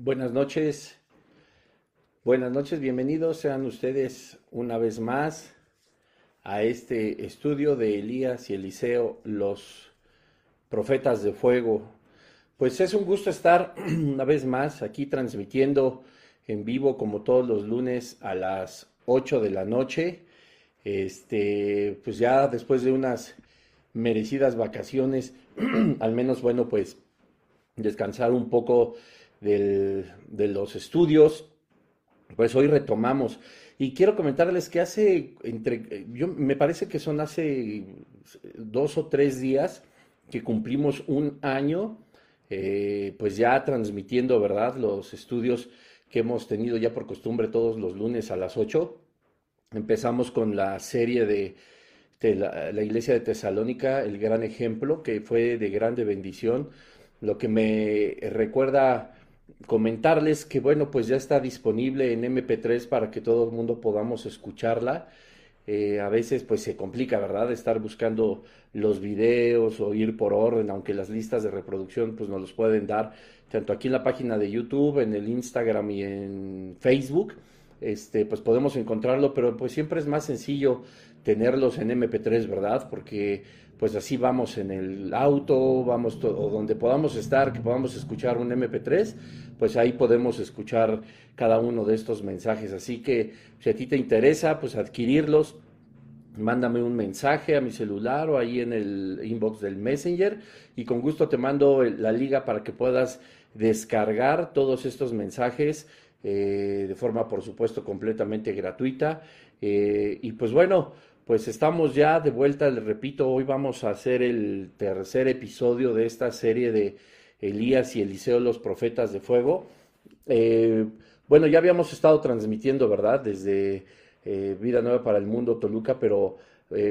Buenas noches. Buenas noches, bienvenidos sean ustedes una vez más a este estudio de Elías y Eliseo, los profetas de fuego. Pues es un gusto estar una vez más aquí transmitiendo en vivo como todos los lunes a las 8 de la noche. Este, pues ya después de unas merecidas vacaciones, al menos bueno, pues descansar un poco de los estudios, pues hoy retomamos. Y quiero comentarles que hace, entre, yo me parece que son hace dos o tres días que cumplimos un año, eh, pues ya transmitiendo, ¿verdad? Los estudios que hemos tenido ya por costumbre todos los lunes a las 8. Empezamos con la serie de, la, iglesia de Tesalónica, el gran ejemplo, que fue de grande bendición. Lo que me recuerda comentarles que bueno, pues ya está disponible en MP3 para que todo el mundo podamos escucharla. Eh, a veces pues se complica, ¿verdad? Estar buscando los videos o ir por orden, aunque las listas de reproducción pues nos los pueden dar tanto aquí en la página de YouTube, en el Instagram y en Facebook. Este, pues podemos encontrarlo, pero pues siempre es más sencillo tenerlos en MP3, ¿verdad? Porque pues así vamos en el auto, vamos o donde podamos estar, que podamos escuchar un MP3, pues ahí podemos escuchar cada uno de estos mensajes. Así que si a ti te interesa, pues adquirirlos, mándame un mensaje a mi celular o ahí en el inbox del Messenger y con gusto te mando la liga para que puedas descargar todos estos mensajes eh, de forma, por supuesto, completamente gratuita. Eh, y pues bueno, pues estamos ya de vuelta, les repito, hoy vamos a hacer el tercer episodio de esta serie de Elías y Eliseo, los profetas de fuego. Eh, bueno, ya habíamos estado transmitiendo, ¿verdad? Desde eh, Vida Nueva para el Mundo, Toluca, pero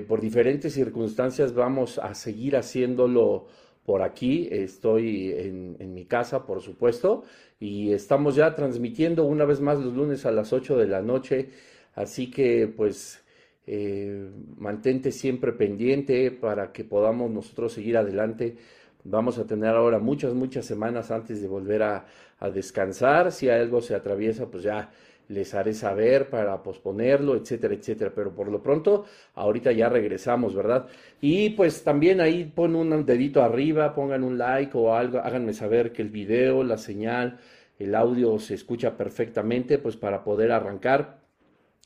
por diferentes circunstancias vamos a seguir haciéndolo por aquí. Estoy en, en mi casa, por supuesto, y estamos ya transmitiendo una vez más los lunes a las 8 de la noche. Así que, pues, eh, mantente siempre pendiente para que podamos nosotros seguir adelante. Vamos a tener ahora muchas, muchas semanas antes de volver a, descansar. Si algo se atraviesa, pues ya les haré saber para posponerlo, etcétera, etcétera. Pero por lo pronto, ahorita ya regresamos, ¿verdad? Y pues también ahí pon un dedito arriba, pongan un like o algo, háganme saber que el video, la señal, el audio se escucha perfectamente, pues para poder arrancar.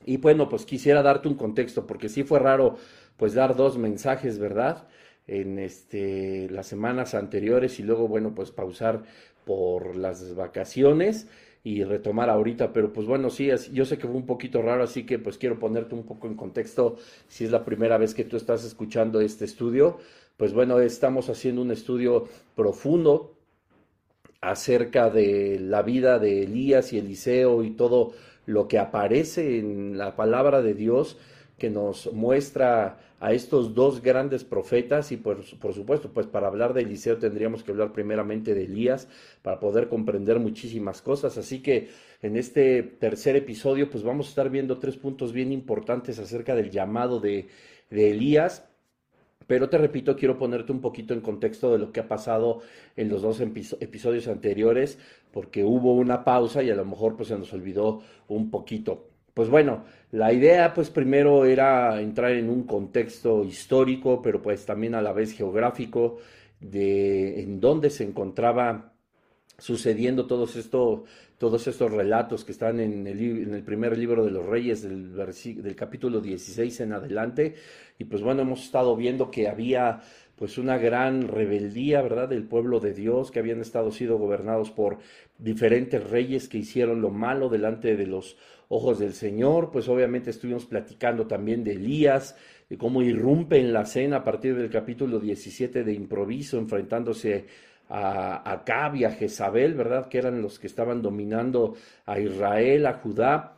Y bueno, pues quisiera darte un contexto, porque sí fue raro pues dar dos mensajes, ¿verdad? En este, las semanas anteriores y luego, bueno, pues pausar por las vacaciones y retomar ahorita, pero pues bueno, sí, yo sé que fue un poquito raro, así que pues quiero ponerte un poco en contexto si es la primera vez que tú estás escuchando este estudio, pues bueno, estamos haciendo un estudio profundo acerca de la vida de Elías y Eliseo y todo lo que aparece en la palabra de Dios que nos muestra a estos dos grandes profetas y por, por, supuesto, pues para hablar de Eliseo tendríamos que hablar primeramente de Elías para poder comprender muchísimas cosas. Así que en este tercer episodio pues vamos a estar viendo tres puntos bien importantes acerca del llamado de, de Elías pero te repito, quiero ponerte un poquito en contexto de lo que ha pasado en los dos episodios anteriores, porque hubo una pausa y a lo mejor pues se nos olvidó un poquito. Pues bueno, la idea pues primero era entrar en un contexto histórico, pero pues también a la vez geográfico de en dónde se encontraba sucediendo todos esto, todos estos relatos que están en el, primer libro de los Reyes, del, del capítulo 16 en adelante. Y pues bueno, hemos estado viendo que había pues una gran rebeldía, ¿verdad?, del pueblo de Dios, que habían estado sido gobernados por diferentes reyes que hicieron lo malo delante de los ojos del Señor, pues obviamente estuvimos platicando también de Elías, de cómo irrumpe en la cena a partir del capítulo 17 de improviso, enfrentándose a Acab y a Jezabel, ¿verdad? Que eran los que estaban dominando a Israel, a Judá.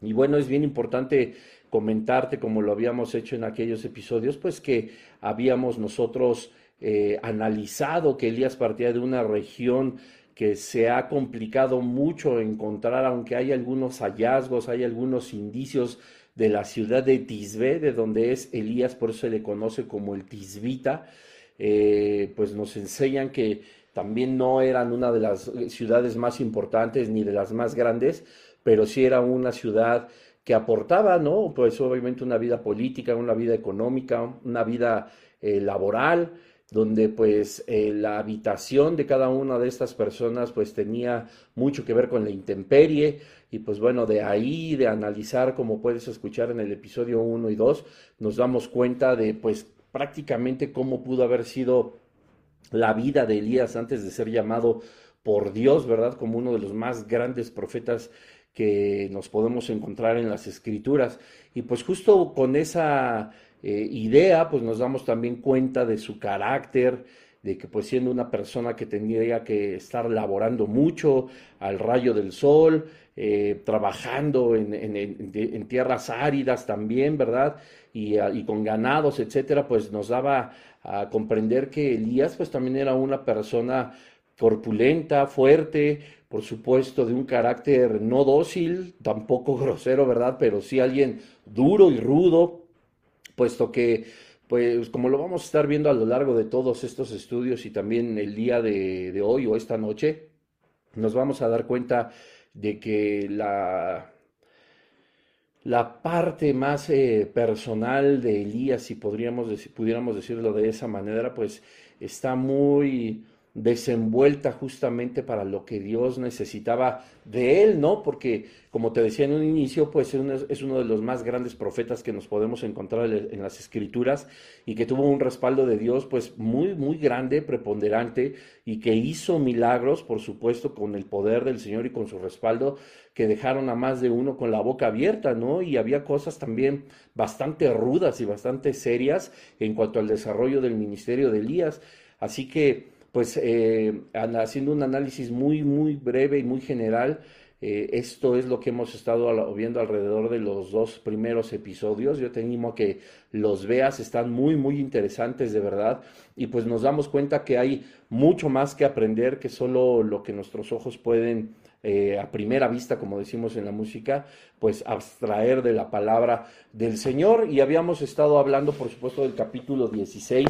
Y bueno, es bien importante comentarte, como lo habíamos hecho en aquellos episodios, pues que habíamos nosotros eh, analizado que Elías partía de una región que se ha complicado mucho encontrar, aunque hay algunos hallazgos, hay algunos indicios de la ciudad de Tisbe, de donde es Elías, por eso se le conoce como el Tisbita, eh, pues nos enseñan que también no eran una de las ciudades más importantes ni de las más grandes, pero sí era una ciudad que aportaba, ¿no? Pues obviamente una vida política, una vida económica, una vida eh, laboral, donde pues eh, la habitación de cada una de estas personas pues tenía mucho que ver con la intemperie y pues bueno, de ahí, de analizar, como puedes escuchar en el episodio 1 y 2, nos damos cuenta de pues prácticamente cómo pudo haber sido la vida de Elías antes de ser llamado por Dios, ¿verdad? Como uno de los más grandes profetas que nos podemos encontrar en las escrituras. Y pues justo con esa eh, idea, pues nos damos también cuenta de su carácter, de que pues siendo una persona que tendría que estar laborando mucho al rayo del sol, eh, trabajando en, tierras áridas también, ¿verdad? Y, ah, y, con ganados, etcétera, pues nos daba a comprender que Elías pues también era una persona corpulenta, fuerte, por supuesto de un carácter no dócil, tampoco grosero, ¿verdad? Pero sí alguien duro y rudo, puesto que, pues como lo vamos a estar viendo a lo largo de todos estos estudios y también el día de, hoy o esta noche, nos vamos a dar cuenta de que la, la parte más eh, personal de Elías, si podríamos pudiéramos decirlo de esa manera, pues está muy desenvuelta justamente para lo que Dios necesitaba de él, ¿no? Porque, como te decía en un inicio, pues es uno de los más grandes profetas que nos podemos encontrar en las escrituras y que tuvo un respaldo de Dios, pues muy, muy grande, preponderante y que hizo milagros, por supuesto, con el poder del Señor y con su respaldo, que dejaron a más de uno con la boca abierta, ¿no? Y había cosas también bastante rudas y bastante serias en cuanto al desarrollo del ministerio de Elías. Así que, pues eh, haciendo un análisis muy, muy breve y muy general, eh, esto es lo que hemos estado viendo alrededor de los dos primeros episodios. Yo te animo a que los veas, están muy, muy interesantes de verdad. Y pues nos damos cuenta que hay mucho más que aprender que solo lo que nuestros ojos pueden eh, a primera vista, como decimos en la música, pues abstraer de la palabra del Señor. Y habíamos estado hablando, por supuesto, del capítulo 16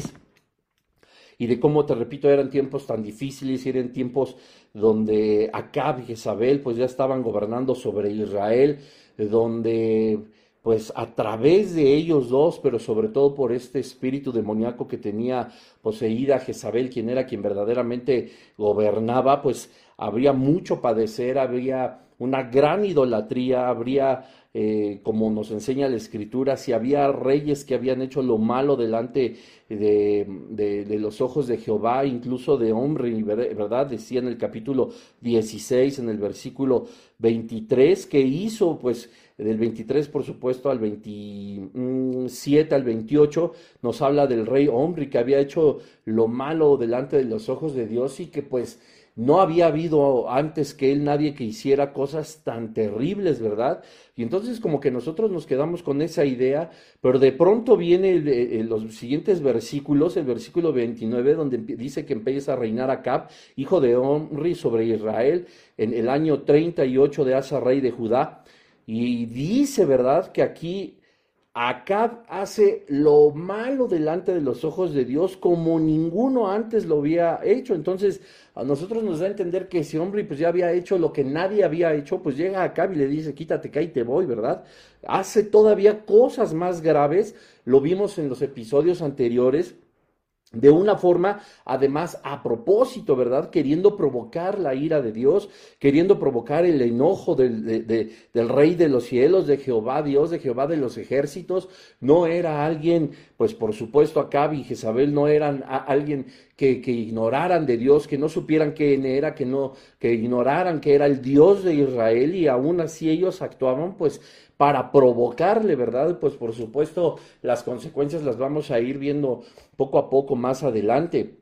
y de cómo, te repito, eran tiempos tan difíciles eran tiempos donde Acab y Jezabel pues ya estaban gobernando sobre Israel, donde pues a través de ellos dos, pero sobre todo por este espíritu demoníaco que tenía poseída Jezabel, quien era quien verdaderamente gobernaba, pues habría mucho padecer, habría una gran idolatría, habría eh, como nos enseña la escritura, si había reyes que habían hecho lo malo delante de, de, los ojos de Jehová, incluso de hombre, ¿verdad? Decía en el capítulo 16, en el versículo 23, que hizo, pues, del 23, por supuesto, al 27, al 28, nos habla del rey hombre que había hecho lo malo delante de los ojos de Dios y que, pues, no había habido antes que él nadie que hiciera cosas tan terribles, ¿verdad? Y entonces como que nosotros nos quedamos con esa idea, pero de pronto viene el, los siguientes versículos, el versículo 29, donde dice que empieza a reinar Acab, hijo de Omri, sobre Israel, en el año 38 de Asa, rey de Judá. Y dice, ¿verdad?, que aquí Acab hace lo malo delante de los ojos de Dios como ninguno antes lo había hecho. Entonces, a nosotros nos da a entender que ese hombre pues ya había hecho lo que nadie había hecho, pues llega Acab y le dice, quítate que ahí te voy, ¿verdad? Hace todavía cosas más graves, lo vimos en los episodios anteriores, de una forma, además, a propósito, ¿verdad? Queriendo provocar la ira de Dios, queriendo provocar el enojo del, del, Rey de los cielos, de Jehová, Dios, de Jehová de los ejércitos. No era alguien, pues por supuesto, Acab y Jezabel no eran alguien que, ignoraran de Dios, que no supieran quién era, que no, que ignoraran que era el Dios de Israel y aún así ellos actuaban, pues para provocarle, ¿verdad? Pues por supuesto las consecuencias las vamos a ir viendo poco a poco más adelante.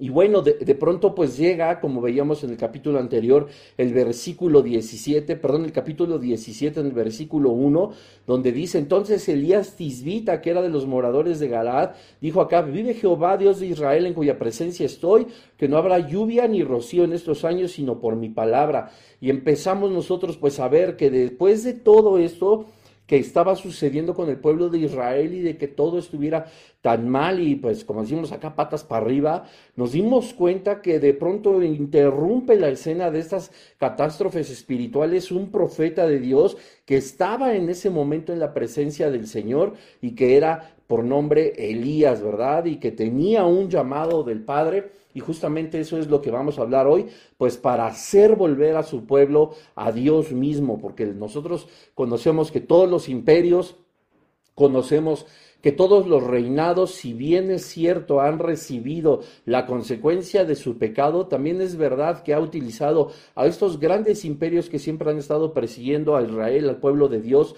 Y bueno, de, pronto pues llega, como veíamos en el capítulo anterior, el versículo 17, perdón, el capítulo 17 en el versículo 1, donde dice, entonces Elías Tisbita, que era de los moradores de Galaad, dijo acá, vive Jehová, Dios de Israel, en cuya presencia estoy, que no habrá lluvia ni rocío en estos años, sino por mi palabra. Y empezamos nosotros pues a ver que después de todo esto, que estaba sucediendo con el pueblo de Israel y de que todo estuviera tan mal y pues como decimos acá patas para arriba, nos dimos cuenta que de pronto interrumpe la escena de estas catástrofes espirituales un profeta de Dios que estaba en ese momento en la presencia del Señor y que era por nombre Elías, ¿verdad? Y que tenía un llamado del Padre y justamente eso es lo que vamos a hablar hoy, pues para hacer volver a su pueblo a Dios mismo, porque nosotros conocemos que todos los imperios, conocemos que todos los reinados, si bien es cierto, han recibido la consecuencia de su pecado, también es verdad que ha utilizado a estos grandes imperios que siempre han estado persiguiendo a Israel, al pueblo de Dios,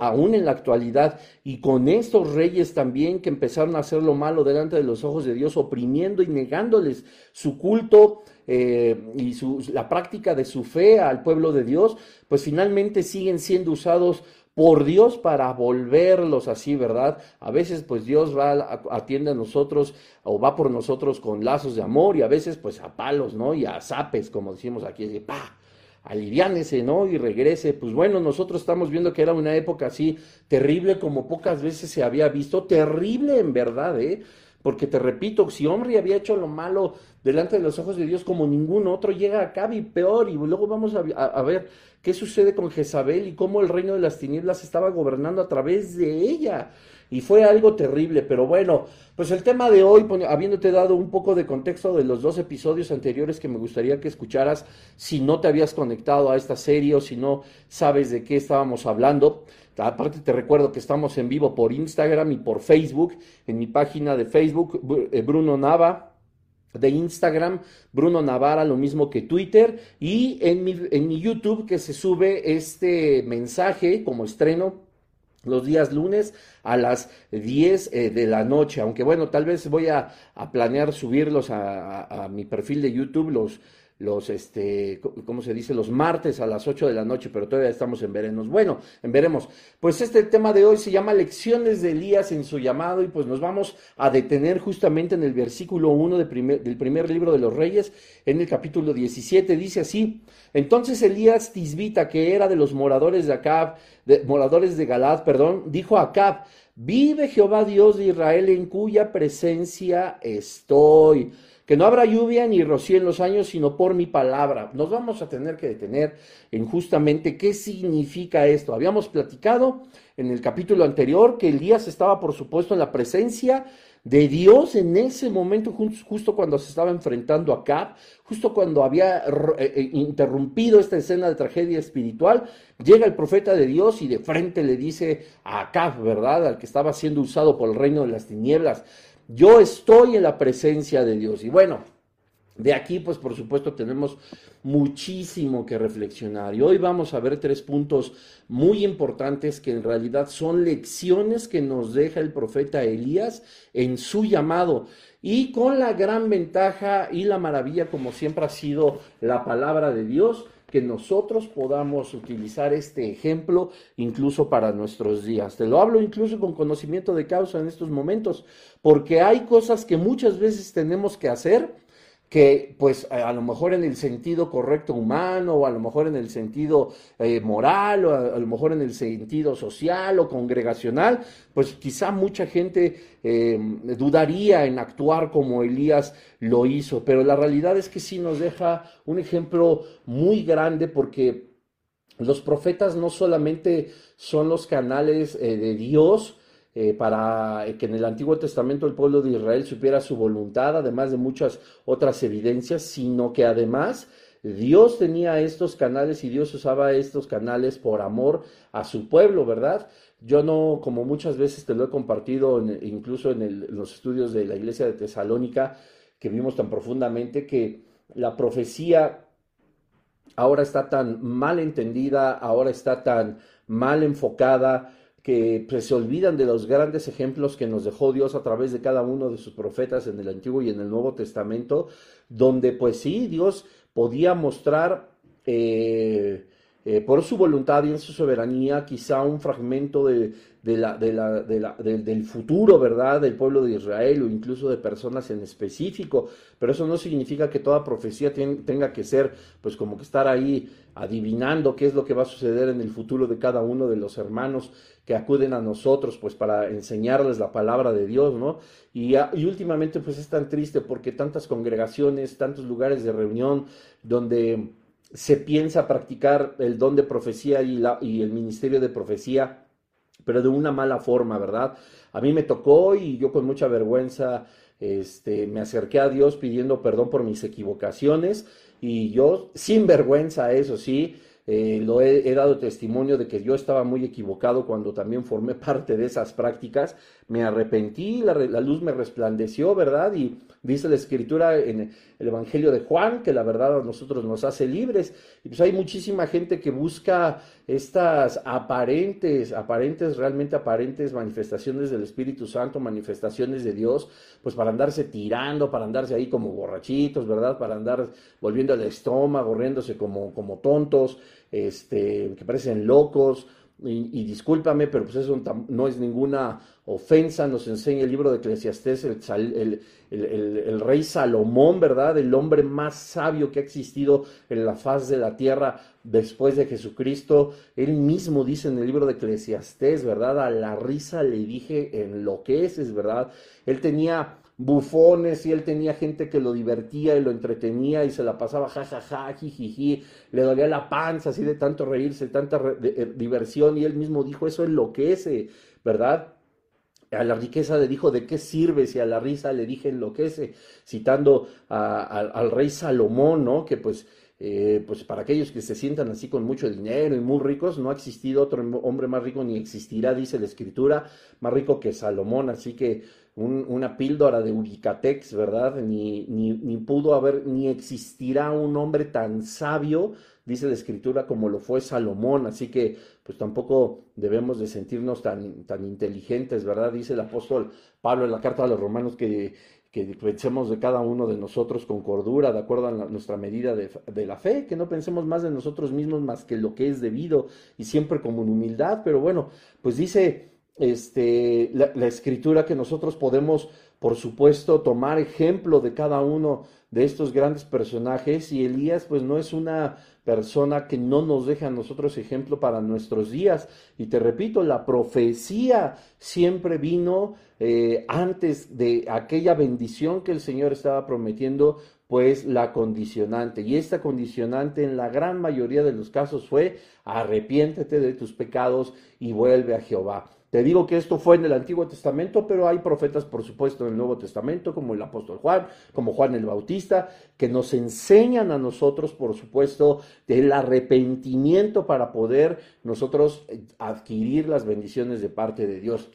aún en la actualidad, y con estos reyes también que empezaron a hacer lo malo delante de los ojos de Dios, oprimiendo y negándoles su culto. Eh, y su, la práctica de su fe al pueblo de Dios, pues finalmente siguen siendo usados por Dios para volverlos así, ¿verdad? A veces pues Dios va, atiende a nosotros o va por nosotros con lazos de amor y a veces pues a palos, ¿no? Y a zapes, como decimos aquí, de pa, aliviánese, ¿no? Y regrese. Pues bueno, nosotros estamos viendo que era una época así terrible como pocas veces se había visto, terrible en verdad, ¿eh? Porque te repito, si hombre había hecho lo malo delante de los ojos de Dios como ningún otro, llega acá y peor. Y luego vamos a, a ver qué sucede con Jezabel y cómo el reino de las tinieblas estaba gobernando a través de ella. Y fue algo terrible, pero bueno, pues el tema de hoy, habiéndote dado un poco de contexto de los dos episodios anteriores que me gustaría que escucharas, si no te habías conectado a esta serie o si no sabes de qué estábamos hablando, aparte te recuerdo que estamos en vivo por Instagram y por Facebook, en mi página de Facebook, eh, Bruno Nava, de Instagram, Bruno Navarra, lo mismo que Twitter, y en mi, en mi YouTube que se sube este mensaje como estreno los días lunes a las 10 eh, de la noche, aunque bueno, tal vez voy a, planear subirlos a, a, mi perfil de YouTube, los, los, este, ¿cómo se dice? Los martes a las 8 de la noche, pero todavía estamos en veremos. Bueno, en veremos. Pues este tema de hoy se llama Lecciones de Elías en su llamado y pues nos vamos a detener justamente en el versículo 1 del primer libro de los Reyes, en el capítulo 17, dice así, entonces Elías Tisbita, que era de los moradores de Acab, de, moradores de Galad, perdón, dijo a Acab, vive Jehová Dios de Israel en cuya presencia estoy que no habrá lluvia ni rocío en los años, sino por mi palabra. Nos vamos a tener que detener en justamente qué significa esto. Habíamos platicado en el capítulo anterior que Elías estaba, por supuesto, en la presencia de Dios en ese momento, justo cuando se estaba enfrentando a Cap, justo cuando había eh, eh, interrumpido esta escena de tragedia espiritual, llega el profeta de Dios y de frente le dice a Cap, ¿verdad? Al que estaba siendo usado por el reino de las tinieblas, yo estoy en la presencia de Dios. Y bueno, de aquí, pues por supuesto, tenemos muchísimo que reflexionar. Y hoy vamos a ver tres puntos muy importantes que en realidad son lecciones que nos deja el profeta Elías en su llamado. Y con la gran ventaja y la maravilla, como siempre ha sido la palabra de Dios, que nosotros podamos utilizar este ejemplo incluso para nuestros días. Te lo hablo incluso con conocimiento de causa en estos momentos, porque hay cosas que muchas veces tenemos que hacer que pues a lo mejor en el sentido correcto humano, o a lo mejor en el sentido eh, moral, o a, lo mejor en el sentido social o congregacional, pues quizá mucha gente eh, dudaría en actuar como Elías lo hizo, pero la realidad es que sí nos deja un ejemplo muy grande porque los profetas no solamente son los canales eh, de Dios, eh, para que en el Antiguo Testamento el pueblo de Israel supiera su voluntad, además de muchas otras evidencias, sino que además Dios tenía estos canales y Dios usaba estos canales por amor a su pueblo, ¿verdad? Yo no, como muchas veces te lo he compartido, incluso en, los estudios de la iglesia de Tesalónica, que vimos tan profundamente, que la profecía ahora está tan mal entendida, ahora está tan mal enfocada, que pues, se olvidan de los grandes ejemplos que nos dejó Dios a través de cada uno de sus profetas en el Antiguo y en el Nuevo Testamento, donde pues sí, Dios podía mostrar eh, eh, por su voluntad y en su soberanía, quizá un fragmento de, del futuro, ¿verdad?, del pueblo de Israel o incluso de personas en específico, pero eso no significa que toda profecía tenga que ser, pues como que estar ahí adivinando qué es lo que va a suceder en el futuro de cada uno de los hermanos que acuden a nosotros, pues para enseñarles la palabra de Dios, ¿no? Y, y últimamente, pues es tan triste porque tantas congregaciones, tantos lugares de reunión donde se piensa practicar el don de profecía y, la, y el ministerio de profecía, pero de una mala forma, ¿verdad? A mí me tocó y yo con mucha vergüenza este, me acerqué a Dios pidiendo perdón por mis equivocaciones y yo, sin vergüenza, eso sí, eh, lo he, dado testimonio de que yo estaba muy equivocado cuando también formé parte de esas prácticas. Me arrepentí, la, la luz me resplandeció, ¿verdad? Y Dice la escritura en el Evangelio de Juan que la verdad a nosotros nos hace libres. Y pues hay muchísima gente que busca estas aparentes, aparentes, realmente aparentes manifestaciones del Espíritu Santo, manifestaciones de Dios, pues para andarse tirando, para andarse ahí como borrachitos, ¿verdad? Para andar volviendo el estómago, riéndose como, como tontos, este, que parecen locos y, discúlpame, pero pues eso no es ninguna ofensa, nos enseña el libro de Eclesiastés, el, rey Salomón, ¿verdad? El hombre más sabio que ha existido en la faz de la tierra después de Jesucristo. Él mismo dice en el libro de Eclesiastés, ¿verdad? A la risa le dije en ¿verdad? Él tenía bufones y él tenía gente que lo divertía y lo entretenía y se la pasaba jajaja, jijiji, le dolía la panza así de tanto reírse, tanta eh, diversión y él mismo dijo eso enloquece, ¿verdad? A la riqueza le dijo, ¿de qué sirve? Si a la risa le dije enloquece, citando al rey Salomón, ¿no? Que pues, eh, pues para aquellos que se sientan así con mucho dinero y muy ricos, no ha existido otro hombre más rico ni existirá, dice la escritura, más rico que Salomón, así que una píldora de Ubicatex, ¿verdad? Ni, ni, ni, pudo haber, ni existirá un hombre tan sabio, dice la escritura, como lo fue Salomón, así que pues tampoco debemos de sentirnos tan, tan inteligentes, ¿verdad? Dice el apóstol Pablo en la carta a los romanos que, que pensemos de cada uno de nosotros con cordura, de acuerdo a nuestra medida de, la fe, que no pensemos más de nosotros mismos más que lo que es debido y siempre como en humildad, pero bueno, pues dice este, la, escritura que nosotros podemos, por supuesto, tomar ejemplo de cada uno de estos grandes personajes. Y Elías pues no es una persona que no nos deja a nosotros ejemplo para nuestros días. Y te repito, la profecía siempre vino eh, antes de aquella bendición que el Señor estaba prometiendo, pues la condicionante. Y esta condicionante en la gran mayoría de los casos fue arrepiéntete de tus pecados y vuelve a Jehová. Te digo que esto fue en el Antiguo Testamento, pero hay profetas, por supuesto, en el Nuevo Testamento, como el apóstol Juan, como Juan el Bautista, que nos enseñan a nosotros, por supuesto, del arrepentimiento para poder nosotros eh, adquirir las bendiciones de parte de Dios.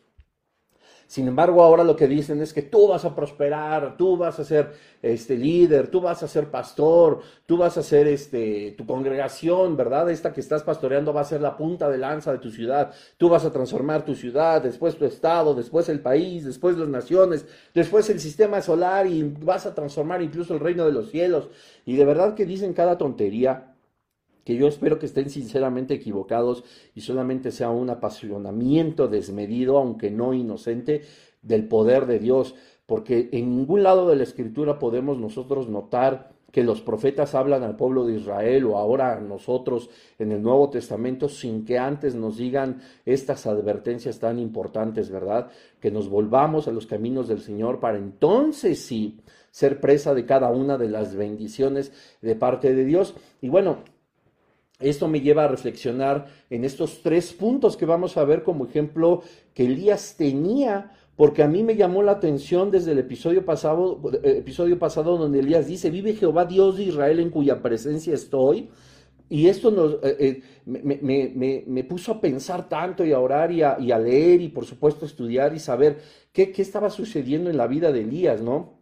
Sin embargo, ahora lo que dicen es que tú vas a prosperar, tú vas a ser este líder, tú vas a ser pastor, tú vas a ser este tu congregación, ¿verdad? Esta que estás pastoreando va a ser la punta de lanza de tu ciudad. Tú vas a transformar tu ciudad, después tu estado, después el país, después las naciones, después el sistema solar y vas a transformar incluso el reino de los cielos. Y de verdad que dicen cada tontería que yo espero que estén sinceramente equivocados y solamente sea un apasionamiento desmedido, aunque no inocente, del poder de Dios, porque en ningún lado de la escritura podemos nosotros notar que los profetas hablan al pueblo de Israel o ahora a nosotros en el Nuevo Testamento sin que antes nos digan estas advertencias tan importantes, ¿verdad? Que nos volvamos a los caminos del Señor para entonces sí ser presa de cada una de las bendiciones de parte de Dios. Y bueno, esto me lleva a reflexionar en estos tres puntos que vamos a ver como ejemplo que Elías tenía, porque a mí me llamó la atención desde el episodio pasado, eh, episodio pasado donde Elías dice, vive Jehová Dios de Israel en cuya presencia estoy. Y esto eh, eh, me, puso a pensar tanto y a orar y a, leer y por supuesto estudiar y saber qué, estaba sucediendo en la vida de Elías, ¿no?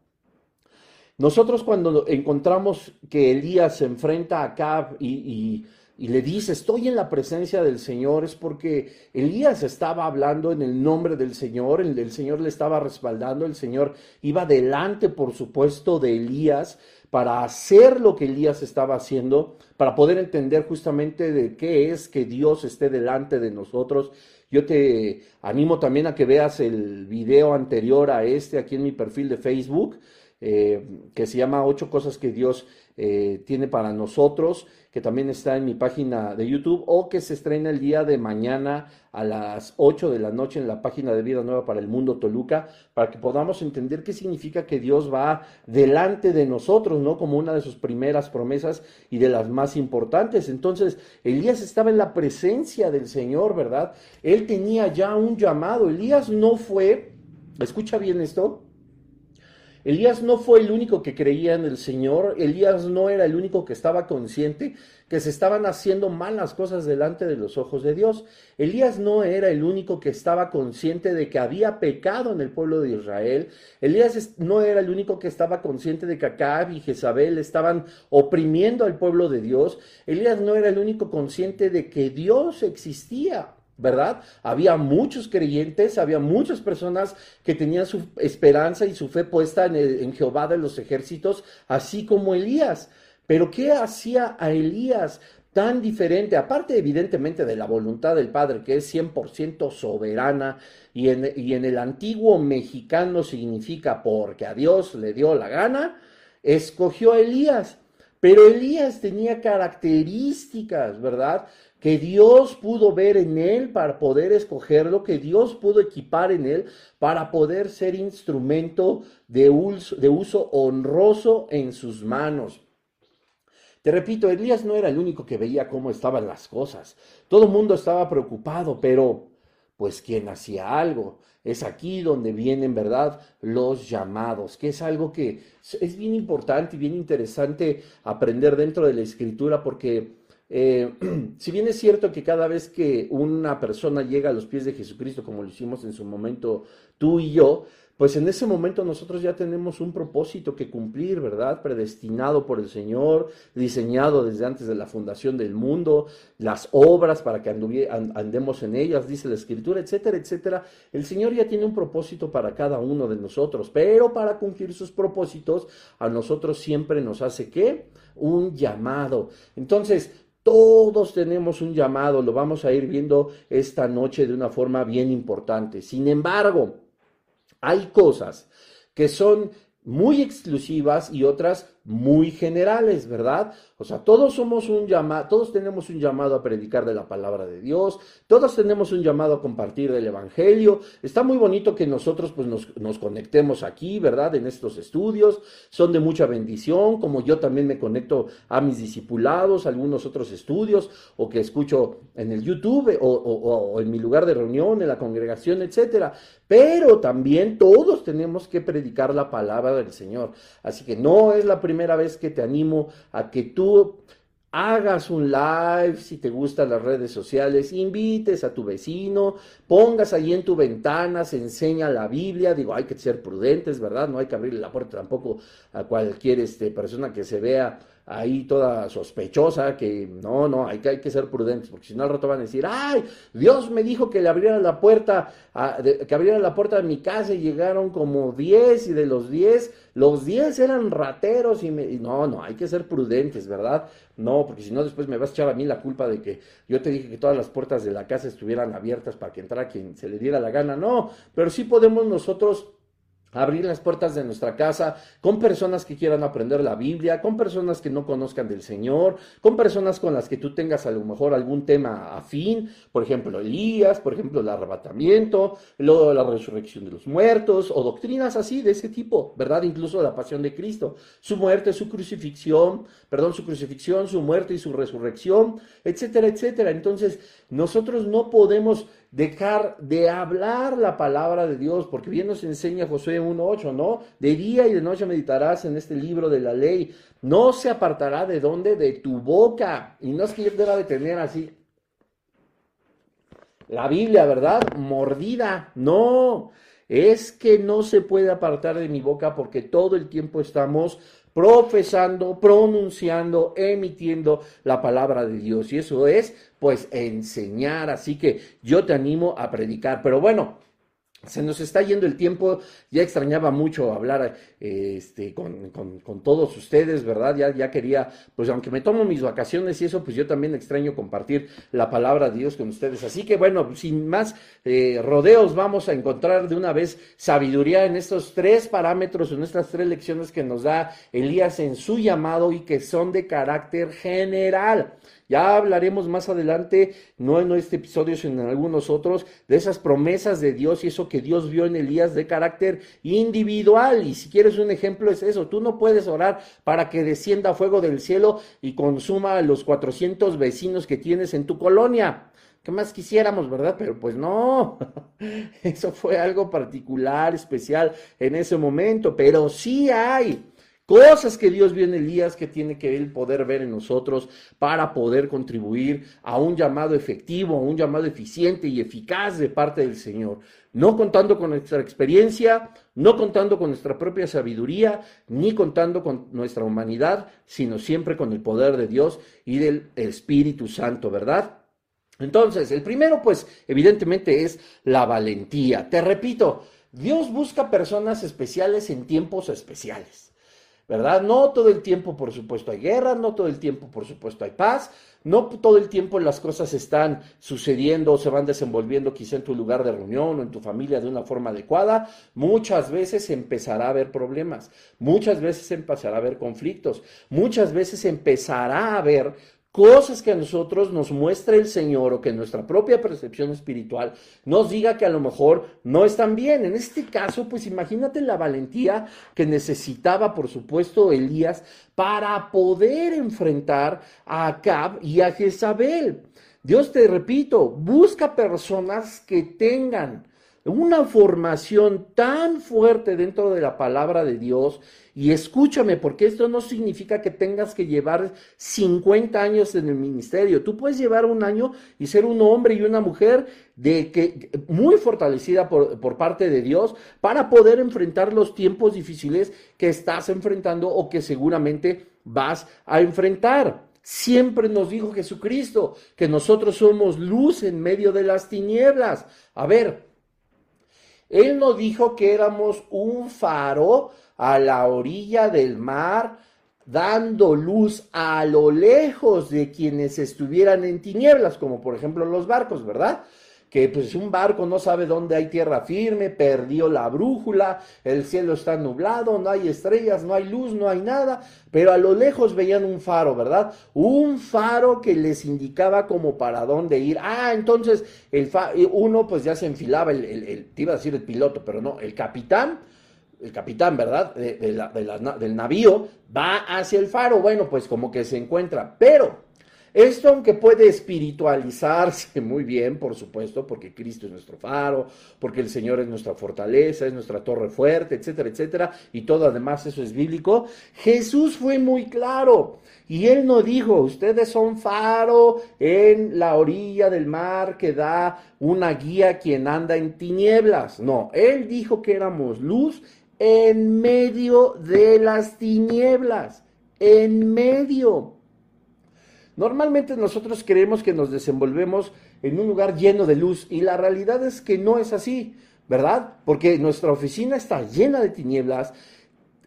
Nosotros cuando encontramos que Elías se enfrenta a Acab y le dice, estoy en la presencia del Señor, es porque Elías estaba hablando en el nombre del Señor, el, el, Señor le estaba respaldando, el Señor iba delante, por supuesto, de Elías para hacer lo que Elías estaba haciendo, para poder entender justamente de qué es que Dios esté delante de nosotros. Yo te animo también a que veas el video anterior a este aquí en mi perfil de Facebook, eh, que se llama Ocho cosas que Dios eh, tiene para nosotros que también está en mi página de YouTube o que se estrena el día de mañana a las 8 de la noche en la página de Vida Nueva para el Mundo Toluca, para que podamos entender qué significa que Dios va delante de nosotros, ¿no? Como una de sus primeras promesas y de las más importantes. Entonces, Elías estaba en la presencia del Señor, ¿verdad? Él tenía ya un llamado. Elías no fue, escucha bien esto, Elías no fue el único que creía en el Señor, Elías no era el único que estaba consciente que se estaban haciendo malas cosas delante de los ojos de Dios. Elías no era el único que estaba consciente de que había pecado en el pueblo de Israel. Elías no era el único que estaba consciente de que Acab y Jezabel estaban oprimiendo al pueblo de Dios. Elías no era el único consciente de que Dios existía. ¿Verdad? Había muchos creyentes, había muchas personas que tenían su esperanza y su fe puesta en, Jehová de los ejércitos, así como Elías. Pero ¿qué hacía a Elías tan diferente? Aparte evidentemente de la voluntad del Padre, que es 100% soberana, y en, y en el antiguo mexicano significa porque a Dios le dio la gana, escogió a Elías. Pero Elías tenía características, ¿verdad? Que Dios pudo ver en él para poder escogerlo, que Dios pudo equipar en él para poder ser instrumento de uso, honroso en sus manos. Te repito, Elías no era el único que veía cómo estaban las cosas. Todo el mundo estaba preocupado, pero pues quien hacía algo. Es aquí donde vienen, ¿verdad?, los llamados, que es algo que es bien importante y bien interesante aprender dentro de la escritura porque eh, si bien es cierto que cada vez que una persona llega a los pies de Jesucristo, como lo hicimos en su momento tú y yo, pues en ese momento nosotros ya tenemos un propósito que cumplir, ¿verdad? Predestinado por el Señor, diseñado desde antes de la fundación del mundo, las obras para que andemos en ellas, dice la Escritura, etcétera, etcétera. El Señor ya tiene un propósito para cada uno de nosotros, pero para cumplir sus propósitos, a nosotros siempre nos hace qué? Un llamado. Entonces, todos tenemos un llamado, lo vamos a ir viendo esta noche de una forma bien importante. Sin embargo, hay cosas que son muy exclusivas y otras muy generales, ¿verdad? O sea, todos somos un llamado, todos tenemos un llamado a predicar de la palabra de Dios, todos tenemos un llamado a compartir del Evangelio. Está muy bonito que nosotros pues nos, conectemos aquí, ¿verdad? En estos estudios, son de mucha bendición, como yo también me conecto a mis discipulados, algunos otros estudios, o que escucho en el YouTube, o, o en mi lugar de reunión, en la congregación, etcétera. Pero también todos tenemos que predicar la palabra del Señor. Así que no es la primera primera vez que te animo a que tú hagas un live si te gustan las redes sociales, invites a tu vecino, pongas ahí en tu ventana, se enseña la Biblia, digo, hay que ser prudentes, ¿verdad? No hay que abrirle la puerta tampoco a cualquier este, persona que se vea ahí toda sospechosa, que no, no, hay que, hay que ser prudentes, porque si no al rato van a decir, ay, Dios me dijo que le abriera la puerta, que abriera la puerta de mi casa y llegaron como 10 y de los 10, los 10 eran rateros y, me, no, no, hay que ser prudentes, ¿verdad? No, porque si no después me vas a echar a mí la culpa de que yo te dije que todas las puertas de la casa estuvieran abiertas para que entrara quien se le diera la gana, no, pero sí podemos nosotros abrir las puertas de nuestra casa con personas que quieran aprender la Biblia, con personas que no conozcan del Señor, con personas con las que tú tengas a lo mejor algún tema afín, por ejemplo Elías, por ejemplo el arrebatamiento, luego la resurrección de los muertos o doctrinas así de ese tipo, ¿verdad? Incluso la pasión de Cristo, su muerte, su crucifixión, perdón, su crucifixión, su muerte y su resurrección, etcétera, etcétera. Entonces, nosotros no podemos dejar de hablar la palabra de Dios, porque bien nos enseña Josué 1.8, ¿no? De día y de noche meditarás en este libro de la ley, no se apartará de dónde, de tu boca, y no es que yo deba de tener así la Biblia, ¿verdad? Mordida, no, es que no se puede apartar de mi boca porque todo el tiempo estamos profesando, pronunciando, emitiendo la palabra de Dios. Y eso es, pues, enseñar. Así que yo te animo a predicar. Pero bueno, se nos está yendo el tiempo, ya extrañaba mucho hablar este, con, todos ustedes, ¿verdad? Ya, ya quería, pues aunque me tomo mis vacaciones y eso, pues yo también extraño compartir la palabra de Dios con ustedes. Así que bueno, sin más eh, rodeos, vamos a encontrar de una vez sabiduría en estos tres parámetros, en estas tres lecciones que nos da Elías en su llamado y que son de carácter general. Ya hablaremos más adelante, no en este episodio, sino en algunos otros, de esas promesas de Dios y eso que Dios vio en Elías de carácter individual. Y si quieres un ejemplo es eso, tú no puedes orar para que descienda fuego del cielo y consuma a los 400 vecinos que tienes en tu colonia. ¿Qué más quisiéramos, verdad? Pero pues no, eso fue algo particular, especial en ese momento, pero sí hay Cosas que Dios vio en Elías que tiene que él poder ver en nosotros para poder contribuir a un llamado efectivo, a un llamado eficiente y eficaz de parte del Señor. No contando con nuestra experiencia, no contando con nuestra propia sabiduría, ni contando con nuestra humanidad, sino siempre con el poder de Dios y del Espíritu Santo, ¿verdad? Entonces, el primero, pues, evidentemente es la valentía. Te repito, Dios busca personas especiales en tiempos especiales. ¿Verdad? No todo el tiempo, por supuesto, hay guerra, no todo el tiempo, por supuesto, hay paz, no todo el tiempo las cosas están sucediendo o se van desenvolviendo quizá en tu lugar de reunión o en tu familia de una forma adecuada. Muchas veces empezará a haber problemas, muchas veces empezará a haber conflictos, muchas veces empezará a haber cosas que a nosotros nos muestra el Señor o que nuestra propia percepción espiritual nos diga que a lo mejor no están bien. En este caso, pues imagínate la valentía que necesitaba, por supuesto, Elías para poder enfrentar a Acab y a Jezabel. Dios te repito, busca personas que tengan una formación tan fuerte dentro de la palabra de Dios. Y escúchame, porque esto no significa que tengas que llevar 50 años en el ministerio. Tú puedes llevar un año y ser un hombre y una mujer de que muy fortalecida por, por parte de Dios para poder enfrentar los tiempos difíciles que estás enfrentando o que seguramente vas a enfrentar. Siempre nos dijo Jesucristo que nosotros somos luz en medio de las tinieblas. A ver, él no dijo que éramos un faro a la orilla del mar, dando luz a lo lejos de quienes estuvieran en tinieblas, como por ejemplo los barcos, ¿verdad? Que pues un barco no sabe dónde hay tierra firme, perdió la brújula, el cielo está nublado, no hay estrellas, no hay luz, no hay nada, pero a lo lejos veían un faro, ¿verdad? Un faro que les indicaba como para dónde ir. Ah, entonces el uno pues ya se enfilaba, el, te iba a decir el piloto, pero no, el capitán, el capitán, ¿verdad? del navío va hacia el faro, bueno, pues como que se encuentra, pero esto aunque puede espiritualizarse muy bien, por supuesto, porque Cristo es nuestro faro, porque el Señor es nuestra fortaleza, es nuestra torre fuerte, etcétera, etcétera, y todo además eso es bíblico, Jesús fue muy claro. Y él no dijo, ustedes son faro en la orilla del mar que da una guía a quien anda en tinieblas. No, él dijo que éramos luz en medio de las tinieblas, en medio. Normalmente nosotros creemos que nos desenvolvemos en un lugar lleno de luz y la realidad es que no es así, ¿verdad? Porque nuestra oficina está llena de tinieblas.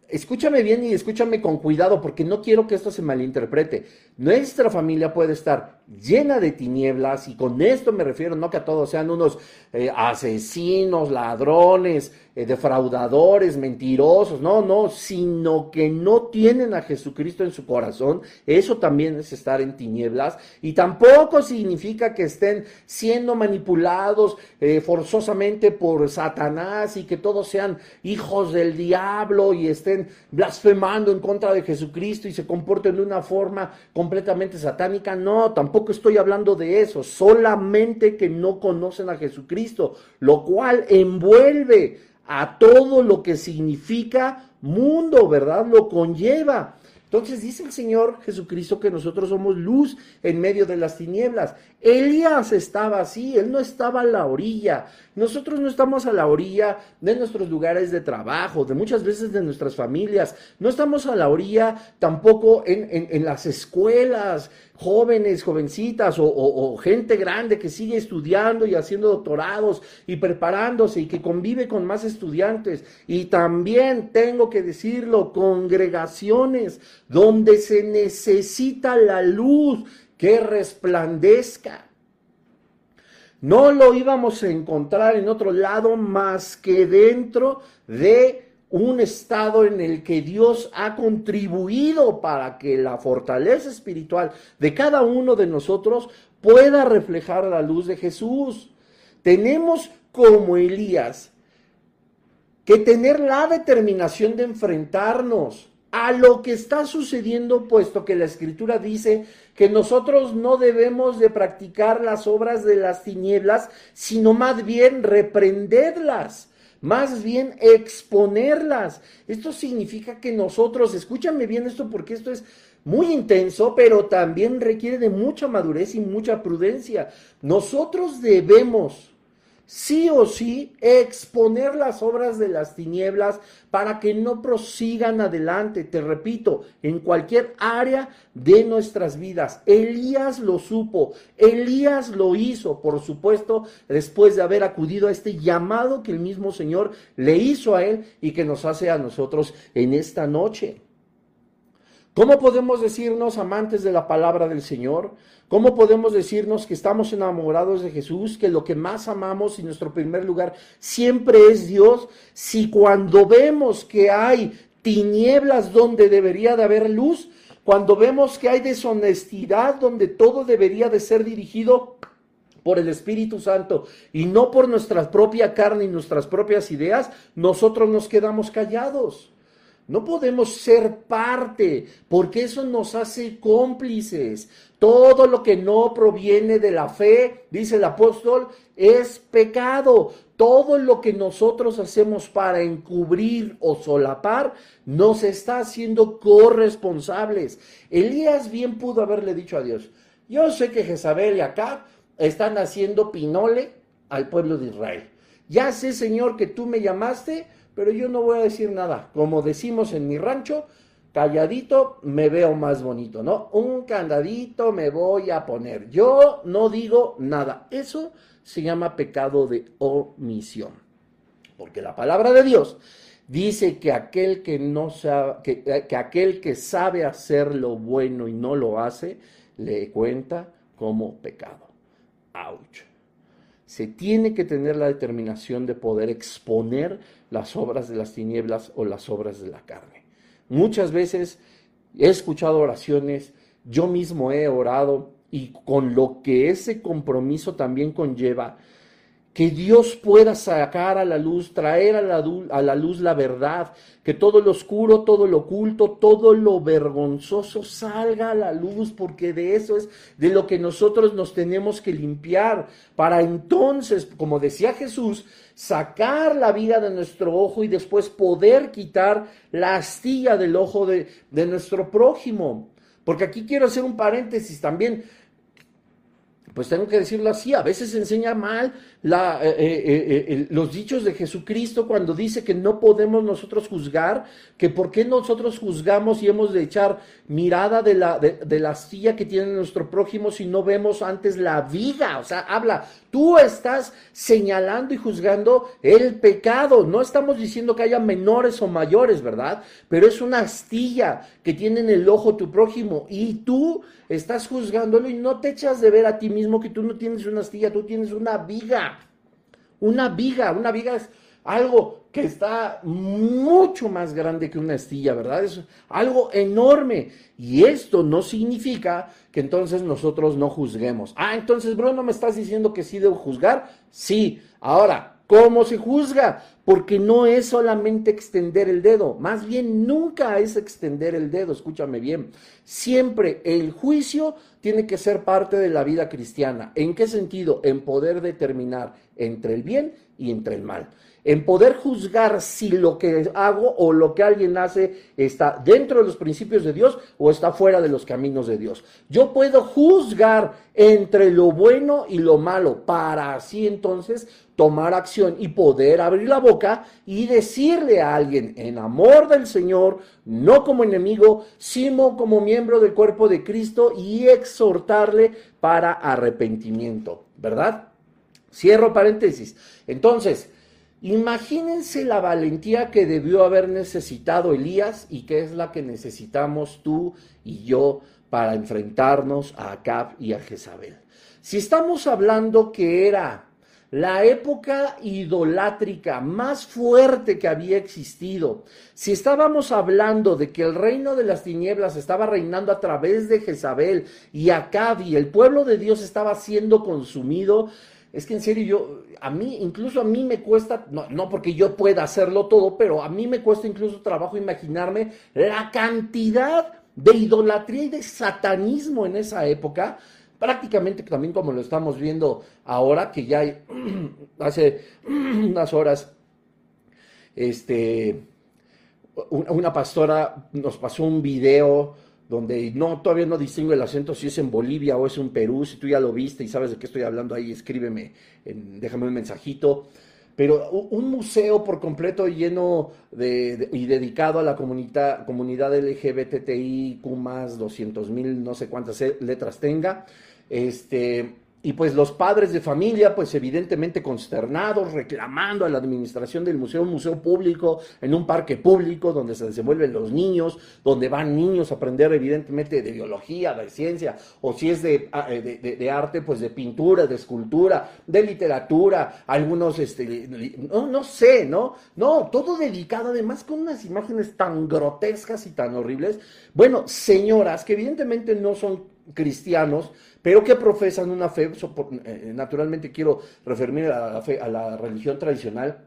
Escúchame bien y escúchame con cuidado porque no quiero que esto se malinterprete. Nuestra familia puede estar llena de tinieblas y con esto me refiero no que a todos sean unos eh, asesinos, ladrones, eh, defraudadores, mentirosos, no, no, sino que no tienen a Jesucristo en su corazón, eso también es estar en tinieblas y tampoco significa que estén siendo manipulados eh, forzosamente por Satanás y que todos sean hijos del diablo y estén blasfemando en contra de Jesucristo y se comporten de una forma completamente satánica, no, tampoco estoy hablando de eso, solamente que no conocen a Jesucristo, lo cual envuelve a todo lo que significa mundo, ¿verdad? Lo conlleva. Entonces dice el Señor Jesucristo que nosotros somos luz en medio de las tinieblas. Elías estaba así, él no estaba a la orilla. Nosotros no estamos a la orilla de nuestros lugares de trabajo, de muchas veces de nuestras familias. No estamos a la orilla tampoco en, las escuelas, jóvenes, jovencitas o, gente grande que sigue estudiando y haciendo doctorados y preparándose y que convive con más estudiantes. Y también tengo que decirlo, congregaciones donde se necesita la luz que resplandezca. No lo íbamos a encontrar en otro lado más que dentro de un estado en el que Dios ha contribuido para que la fortaleza espiritual de cada uno de nosotros pueda reflejar la luz de Jesús. Tenemos como Elías que tener la determinación de enfrentarnos a lo que está sucediendo, puesto que la escritura dice que nosotros no debemos de practicar las obras de las tinieblas, sino más bien reprenderlas, más bien exponerlas. Esto significa que nosotros, escúchame bien esto porque esto es muy intenso, pero también requiere de mucha madurez y mucha prudencia. Nosotros debemos sí o sí exponer las obras de las tinieblas para que no prosigan adelante, te repito, en cualquier área de nuestras vidas. Elías lo supo, Elías lo hizo, por supuesto, después de haber acudido a este llamado que el mismo Señor le hizo a él y que nos hace a nosotros en esta noche. ¿Cómo podemos decirnos amantes de la palabra del Señor? ¿Cómo podemos decirnos que estamos enamorados de Jesús, que lo que más amamos y nuestro primer lugar siempre es Dios, si cuando vemos que hay tinieblas donde debería de haber luz, cuando vemos que hay deshonestidad donde todo debería de ser dirigido por el Espíritu Santo y no por nuestra propia carne y nuestras propias ideas, nosotros nos quedamos callados. No podemos ser parte, porque eso nos hace cómplices. Todo lo que no proviene de la fe, dice el apóstol, es pecado. Todo lo que nosotros hacemos para encubrir o solapar nos está haciendo corresponsables. Elías bien pudo haberle dicho a Dios, yo sé que Jezabel y acá están haciendo pinole al pueblo de Israel. Ya sé, Señor, que tú me llamaste, pero yo no voy a decir nada. Como decimos en mi rancho, calladito me veo más bonito, ¿no? Un candadito me voy a poner. Yo no digo nada. Eso se llama pecado de omisión. Porque la palabra de Dios dice que aquel que no sabe, que, que aquel que sabe hacer lo bueno y no lo hace, le cuenta como pecado. Ouch se tiene que tener la determinación de poder exponer las obras de las tinieblas o las obras de la carne. Muchas veces he escuchado oraciones, yo mismo he orado y con lo que ese compromiso también conlleva, que Dios pueda sacar a la luz, traer a la, luz la verdad, que todo lo oscuro, todo lo oculto, todo lo vergonzoso salga a la luz, porque de eso es de lo que nosotros nos tenemos que limpiar, para entonces, como decía Jesús, sacar la vida de nuestro ojo y después poder quitar la astilla del ojo de, de nuestro prójimo. Porque aquí quiero hacer un paréntesis también pues tengo que decirlo así, a veces se enseña mal la, eh, eh, eh, los dichos de Jesucristo cuando dice que no podemos nosotros juzgar, que por qué nosotros juzgamos y hemos de echar mirada de la, de, la astilla que tiene nuestro prójimo si no vemos antes la viga, o sea, habla, tú estás señalando y juzgando el pecado, no estamos diciendo que haya menores o mayores, ¿verdad? Pero es una astilla que tiene en el ojo tu prójimo y tú estás juzgándolo y no te echas de ver a ti mismo que tú no tienes una astilla, tú tienes una viga. Una viga, una viga es algo que está mucho más grande que una astilla, ¿verdad? Es algo enorme. Y esto no significa que entonces nosotros no juzguemos. Ah, entonces, Bruno, ¿me estás diciendo que sí debo juzgar? Sí. Ahora, ¿Cómo se juzga? Porque no es solamente extender el dedo, más bien nunca es extender el dedo, escúchame bien. Siempre el juicio tiene que ser parte de la vida cristiana. ¿En qué sentido? En poder determinar entre el bien y entre el mal. en poder juzgar si lo que hago o lo que alguien hace está dentro de los principios de Dios o está fuera de los caminos de Dios. Yo puedo juzgar entre lo bueno y lo malo para así entonces tomar acción y poder abrir la boca y decirle a alguien en amor del Señor, no como enemigo, sino como miembro del cuerpo de Cristo y exhortarle para arrepentimiento, ¿verdad? Cierro paréntesis. Entonces, Imagínense la valentía que debió haber necesitado Elías y que es la que necesitamos tú y yo para enfrentarnos a Acab y a Jezabel. Si estamos hablando que era la época idolátrica más fuerte que había existido, si estábamos hablando de que el reino de las tinieblas estaba reinando a través de Jezabel y Acab y el pueblo de Dios estaba siendo consumido, es que en serio yo, a mí, incluso a mí me cuesta, no, no, porque yo pueda hacerlo todo, pero a mí me cuesta incluso trabajo imaginarme la cantidad de idolatría y de satanismo en esa época, prácticamente también como lo estamos viendo ahora, que ya hace unas horas, este, una pastora nos pasó un video donde no, todavía no distingo el acento si es en Bolivia o es en Perú, si tú ya lo viste y sabes de qué estoy hablando ahí, escríbeme, déjame un mensajito. Pero un museo por completo lleno de, y dedicado a la comunidad, comunidad LGBTI, Q más 200 mil, no sé cuántas letras tenga, este, y pues los padres de familia, pues evidentemente consternados, reclamando a la administración del museo, un museo público, en un parque público donde se desenvuelven los niños, donde van niños a aprender evidentemente de biología, de ciencia, o si es de, ah, de, arte, pues de pintura, de escultura, de literatura, algunos, este, no, no sé, ¿no? No, todo dedicado además con unas imágenes tan grotescas y tan horribles. Bueno, señoras que evidentemente no son cristianos, pero que profesan una fe, eh, naturalmente quiero referirme a la, fe, a la religión tradicional,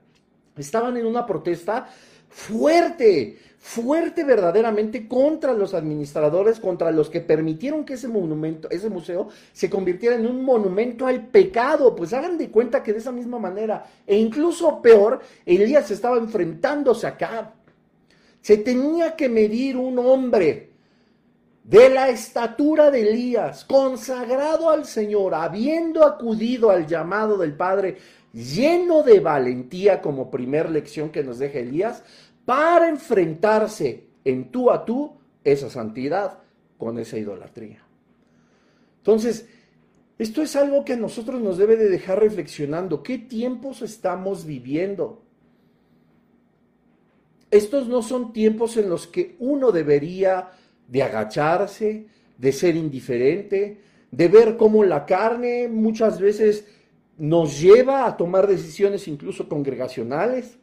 estaban en una protesta fuerte, fuerte verdaderamente contra los administradores, contra los que permitieron que ese monumento, ese museo, se convirtiera en un monumento al pecado. Pues hagan de cuenta que de esa misma manera, e incluso peor, Elías estaba enfrentándose acá. Se tenía que medir un hombre de la estatura de Elías, consagrado al Señor, habiendo acudido al llamado del Padre, lleno de valentía como primer lección que nos deja Elías, para enfrentarse en tú a tú esa santidad con esa idolatría. Entonces, esto es algo que a nosotros nos debe de dejar reflexionando. ¿Qué tiempos estamos viviendo? Estos no son tiempos en los que uno debería de agacharse, de ser indiferente, de ver cómo la carne muchas veces nos lleva a tomar decisiones incluso congregacionales,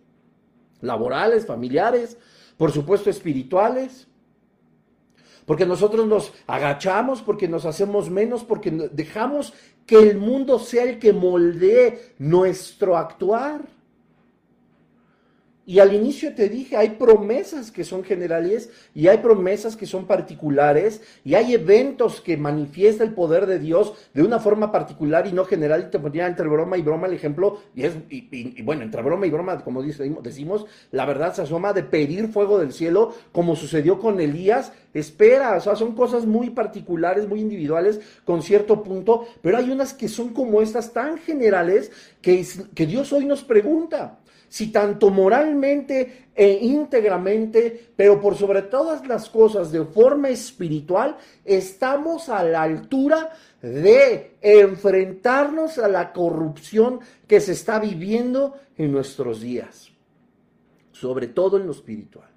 laborales, familiares, por supuesto espirituales. Porque nosotros nos agachamos, porque nos hacemos menos, porque dejamos que el mundo sea el que moldee nuestro actuar. Y al inicio te dije, hay promesas que son generales y hay promesas que son particulares y hay eventos que manifiesta el poder de Dios de una forma particular y no general. Y te ponía entre broma y broma el ejemplo, y, es, y, bueno, entre broma y broma, como decimos, la verdad se asoma de pedir fuego del cielo, como sucedió con Elías. Espera, o sea, son cosas muy particulares, muy individuales, con cierto punto, pero hay unas que son como estas tan generales que, que Dios hoy nos pregunta si tanto moralmente e íntegramente, pero por sobre todas las cosas de forma espiritual, estamos a la altura de enfrentarnos a la corrupción que se está viviendo en nuestros días, sobre todo en lo espiritual,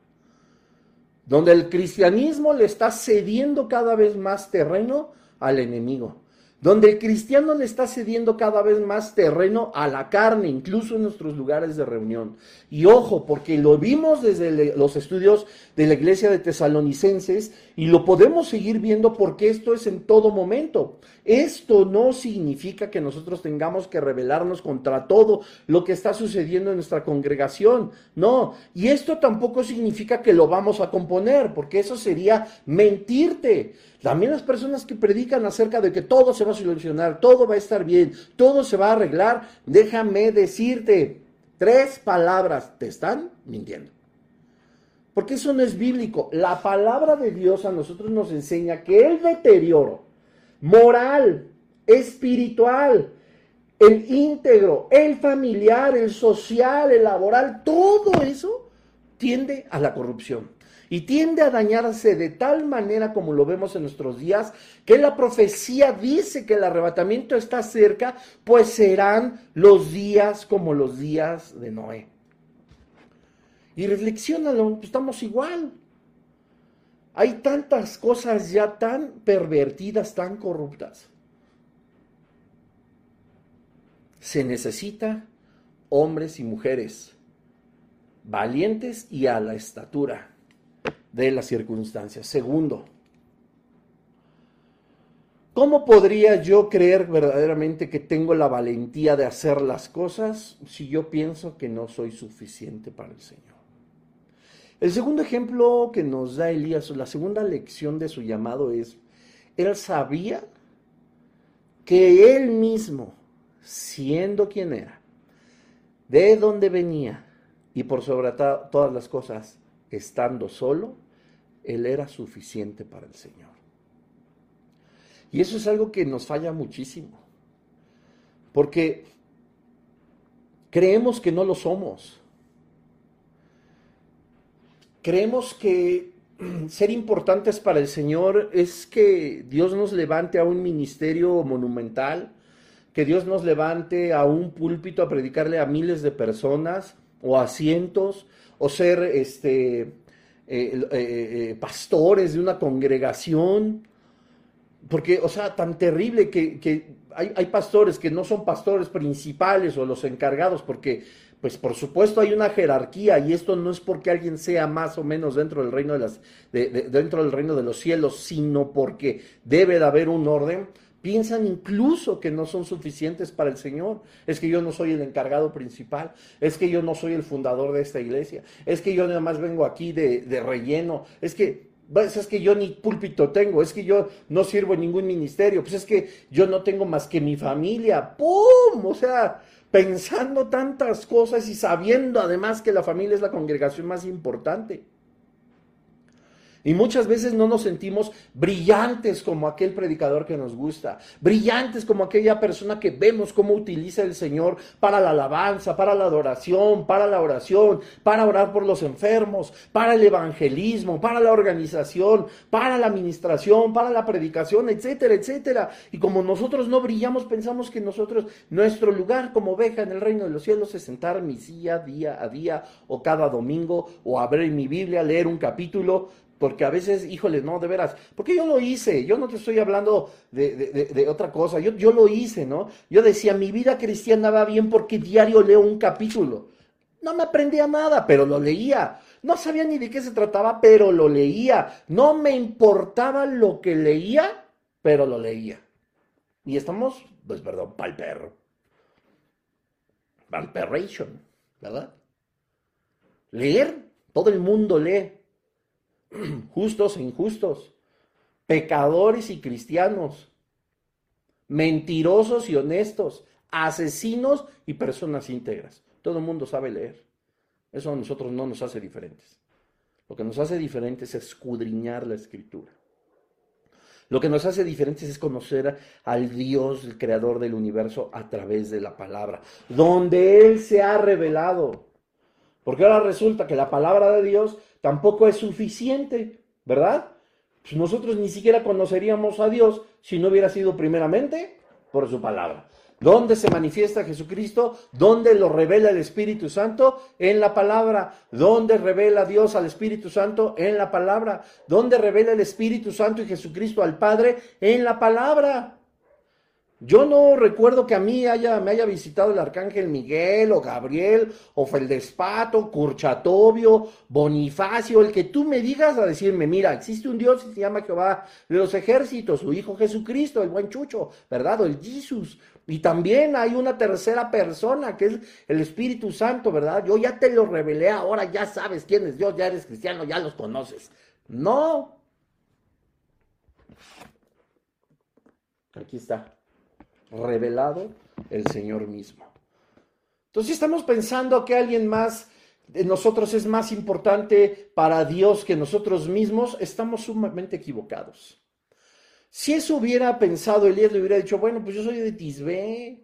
donde el cristianismo le está cediendo cada vez más terreno al enemigo donde el cristiano le está cediendo cada vez más terreno a la carne, incluso en nuestros lugares de reunión. Y ojo, porque lo vimos desde los estudios de la iglesia de tesalonicenses y lo podemos seguir viendo porque esto es en todo momento. Esto no significa que nosotros tengamos que rebelarnos contra todo lo que está sucediendo en nuestra congregación. No, y esto tampoco significa que lo vamos a componer, porque eso sería mentirte. También las personas que predican acerca de que todo se va a solucionar, todo va a estar bien, todo se va a arreglar, déjame decirte, tres palabras, te están mintiendo. Porque eso no es bíblico. La palabra de Dios a nosotros nos enseña que el deterioro moral, espiritual, el íntegro, el familiar, el social, el laboral, todo eso tiende a la corrupción y tiende a dañarse de tal manera como lo vemos en nuestros días, que la profecía dice que el arrebatamiento está cerca, pues serán los días como los días de Noé. Y reflexionalo, pues estamos igual. Hay tantas cosas ya tan pervertidas, tan corruptas. Se necesita hombres y mujeres valientes y a la estatura de las circunstancias. Segundo, ¿cómo podría yo creer verdaderamente que tengo la valentía de hacer las cosas si yo pienso que no soy suficiente para el Señor? El segundo ejemplo que nos da Elías, la segunda lección de su llamado es, él sabía que él mismo, siendo quien era, de dónde venía y por sobre todas las cosas, estando solo, él era suficiente para el Señor. Y eso es algo que nos falla muchísimo, porque creemos que no lo somos. Creemos que ser importantes para el Señor es que Dios nos levante a un ministerio monumental, que Dios nos levante a un púlpito a predicarle a miles de personas o a cientos, o ser este, eh, eh, eh, pastores de una congregación. Porque, o sea, tan terrible que, que hay, hay, pastores que no son pastores principales o los encargados, porque pues por supuesto hay una jerarquía y esto no es porque alguien sea más o menos dentro del reino de las dentro del reino de los cielos, sino porque debe de haber un orden. Piensan incluso que no son suficientes para el Señor. Es que yo no soy el encargado principal. Es que yo no soy el fundador de esta iglesia. Es que yo nada más vengo aquí de, de relleno. Es que pues es que yo ni púlpito tengo, es que yo no sirvo en ningún ministerio, pues es que yo no tengo más que mi familia. ¡Pum! O sea, pensando tantas cosas y sabiendo además que la familia es la congregación más importante. Y muchas veces no nos sentimos brillantes como aquel predicador que nos gusta, brillantes como aquella persona que vemos cómo utiliza el Señor para la alabanza, para la adoración, para la oración, para orar por los enfermos, para el evangelismo, para la organización, para la administración, para la predicación, etcétera, etcétera. Y como nosotros no brillamos, pensamos que nosotros, nuestro lugar como oveja en el reino de los cielos es sentar mi silla día a día o cada domingo o abrir mi Biblia, leer un capítulo porque a veces, híjole, no, de veras, porque yo lo hice, yo no te estoy hablando de, otra cosa, yo, yo lo hice, ¿no? Yo decía, mi vida cristiana va bien porque diario leo un capítulo. No me aprendía nada, pero lo leía. No sabía ni de qué se trataba, pero lo leía. No me importaba lo que leía, pero lo leía. Y estamos, pues perdón, pal perro. Valperation, ¿verdad? Leer, todo el mundo lee justos e injustos, pecadores y cristianos, mentirosos y honestos, asesinos y personas íntegras. Todo el mundo sabe leer. Eso a nosotros no nos hace diferentes. Lo que nos hace diferentes es escudriñar la escritura. Lo que nos hace diferentes es conocer al Dios, el creador del universo, a través de la palabra, donde Él se ha revelado. Porque ahora resulta que la palabra de Dios tampoco es suficiente, ¿verdad? Pues nosotros ni siquiera conoceríamos a Dios si no hubiera sido primeramente por su palabra. ¿Dónde se manifiesta Jesucristo? ¿Dónde lo revela el Espíritu Santo? En la palabra. ¿Dónde revela Dios al Espíritu Santo? En la palabra. ¿Dónde revela el Espíritu Santo y Jesucristo al Padre? En la palabra. Yo no recuerdo que a mí haya, me haya visitado el arcángel Miguel o Gabriel o Feldespato, Curchatobio, Bonifacio, el que tú me digas a decirme, mira, existe un Dios y se llama Jehová de los ejércitos, su Hijo Jesucristo, el buen Chucho, ¿verdad? O el Jesús. Y también hay una tercera persona que es el Espíritu Santo, ¿verdad? Yo ya te lo revelé, ahora ya sabes quién es Dios, ya eres cristiano, ya los conoces. No. Aquí está revelado el Señor mismo. Entonces estamos pensando que alguien más de nosotros es más importante para Dios que nosotros mismos, estamos sumamente equivocados. Si eso hubiera pensado Elías, le hubiera dicho, bueno, pues yo soy de Tisbé,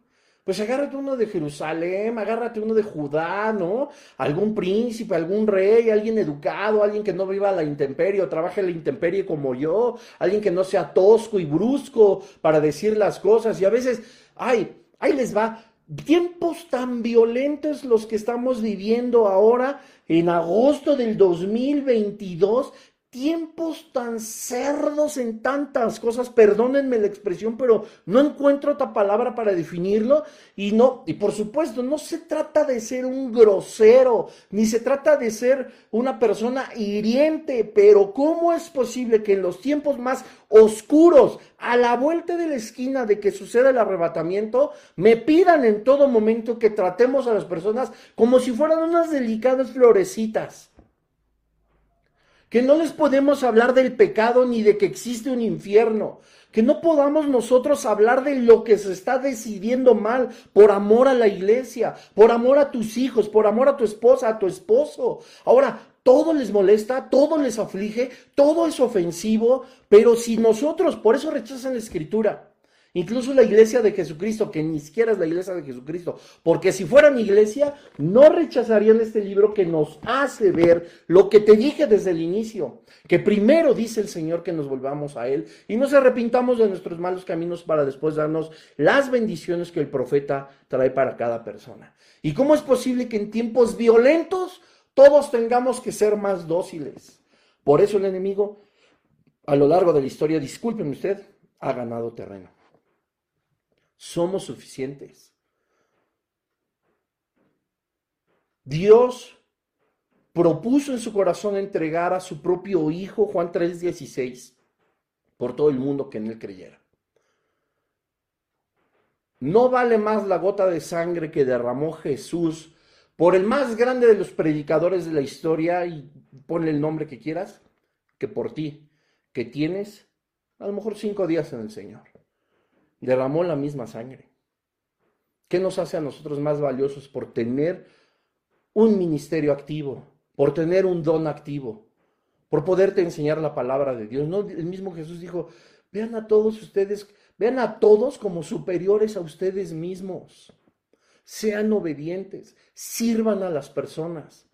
pues agárrate uno de Jerusalén, agárrate uno de Judá, ¿no? Algún príncipe, algún rey, alguien educado, alguien que no viva la intemperie o trabaje la intemperie como yo, alguien que no sea tosco y brusco para decir las cosas. Y a veces, ay, ahí les va, tiempos tan violentos los que estamos viviendo ahora en agosto del 2022 tiempos tan cerdos en tantas cosas, perdónenme la expresión, pero no encuentro otra palabra para definirlo y no, y por supuesto, no se trata de ser un grosero, ni se trata de ser una persona hiriente, pero ¿cómo es posible que en los tiempos más oscuros, a la vuelta de la esquina de que suceda el arrebatamiento, me pidan en todo momento que tratemos a las personas como si fueran unas delicadas florecitas? Que no les podemos hablar del pecado ni de que existe un infierno, que no podamos nosotros hablar de lo que se está decidiendo mal por amor a la iglesia, por amor a tus hijos, por amor a tu esposa, a tu esposo. Ahora, todo les molesta, todo les aflige, todo es ofensivo, pero si nosotros, por eso rechazan la escritura, Incluso la iglesia de Jesucristo, que ni siquiera es la iglesia de Jesucristo, porque si fuera mi iglesia, no rechazarían este libro que nos hace ver lo que te dije desde el inicio, que primero dice el Señor que nos volvamos a Él y nos arrepintamos de nuestros malos caminos para después darnos las bendiciones que el profeta trae para cada persona. ¿Y cómo es posible que en tiempos violentos todos tengamos que ser más dóciles? Por eso el enemigo, a lo largo de la historia, discúlpeme usted, ha ganado terreno somos suficientes. Dios propuso en su corazón entregar a su propio Hijo, Juan 3:16, por todo el mundo que en él creyera. No vale más la gota de sangre que derramó Jesús por el más grande de los predicadores de la historia, y ponle el nombre que quieras, que por ti, que tienes a lo mejor cinco días en el Señor derramó la misma sangre. ¿Qué nos hace a nosotros más valiosos por tener un ministerio activo, por tener un don activo, por poderte enseñar la palabra de Dios? ¿No? El mismo Jesús dijo, vean a todos ustedes, vean a todos como superiores a ustedes mismos. Sean obedientes, sirvan a las personas.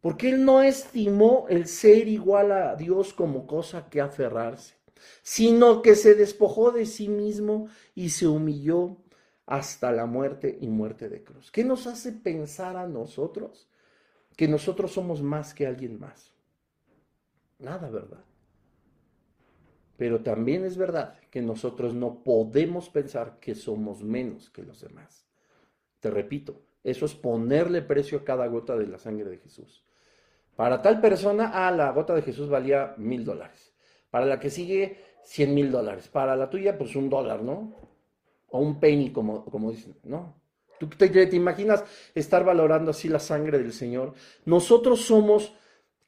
Porque Él no estimó el ser igual a Dios como cosa que aferrarse sino que se despojó de sí mismo y se humilló hasta la muerte y muerte de cruz. ¿Qué nos hace pensar a nosotros que nosotros somos más que alguien más? Nada, ¿verdad? Pero también es verdad que nosotros no podemos pensar que somos menos que los demás. Te repito, eso es ponerle precio a cada gota de la sangre de Jesús. Para tal persona, ah, la gota de Jesús valía mil dólares. Para la que sigue, 100 mil dólares. Para la tuya, pues un dólar, ¿no? O un penny, como, como dicen, ¿no? ¿Tú te, te imaginas estar valorando así la sangre del Señor? Nosotros somos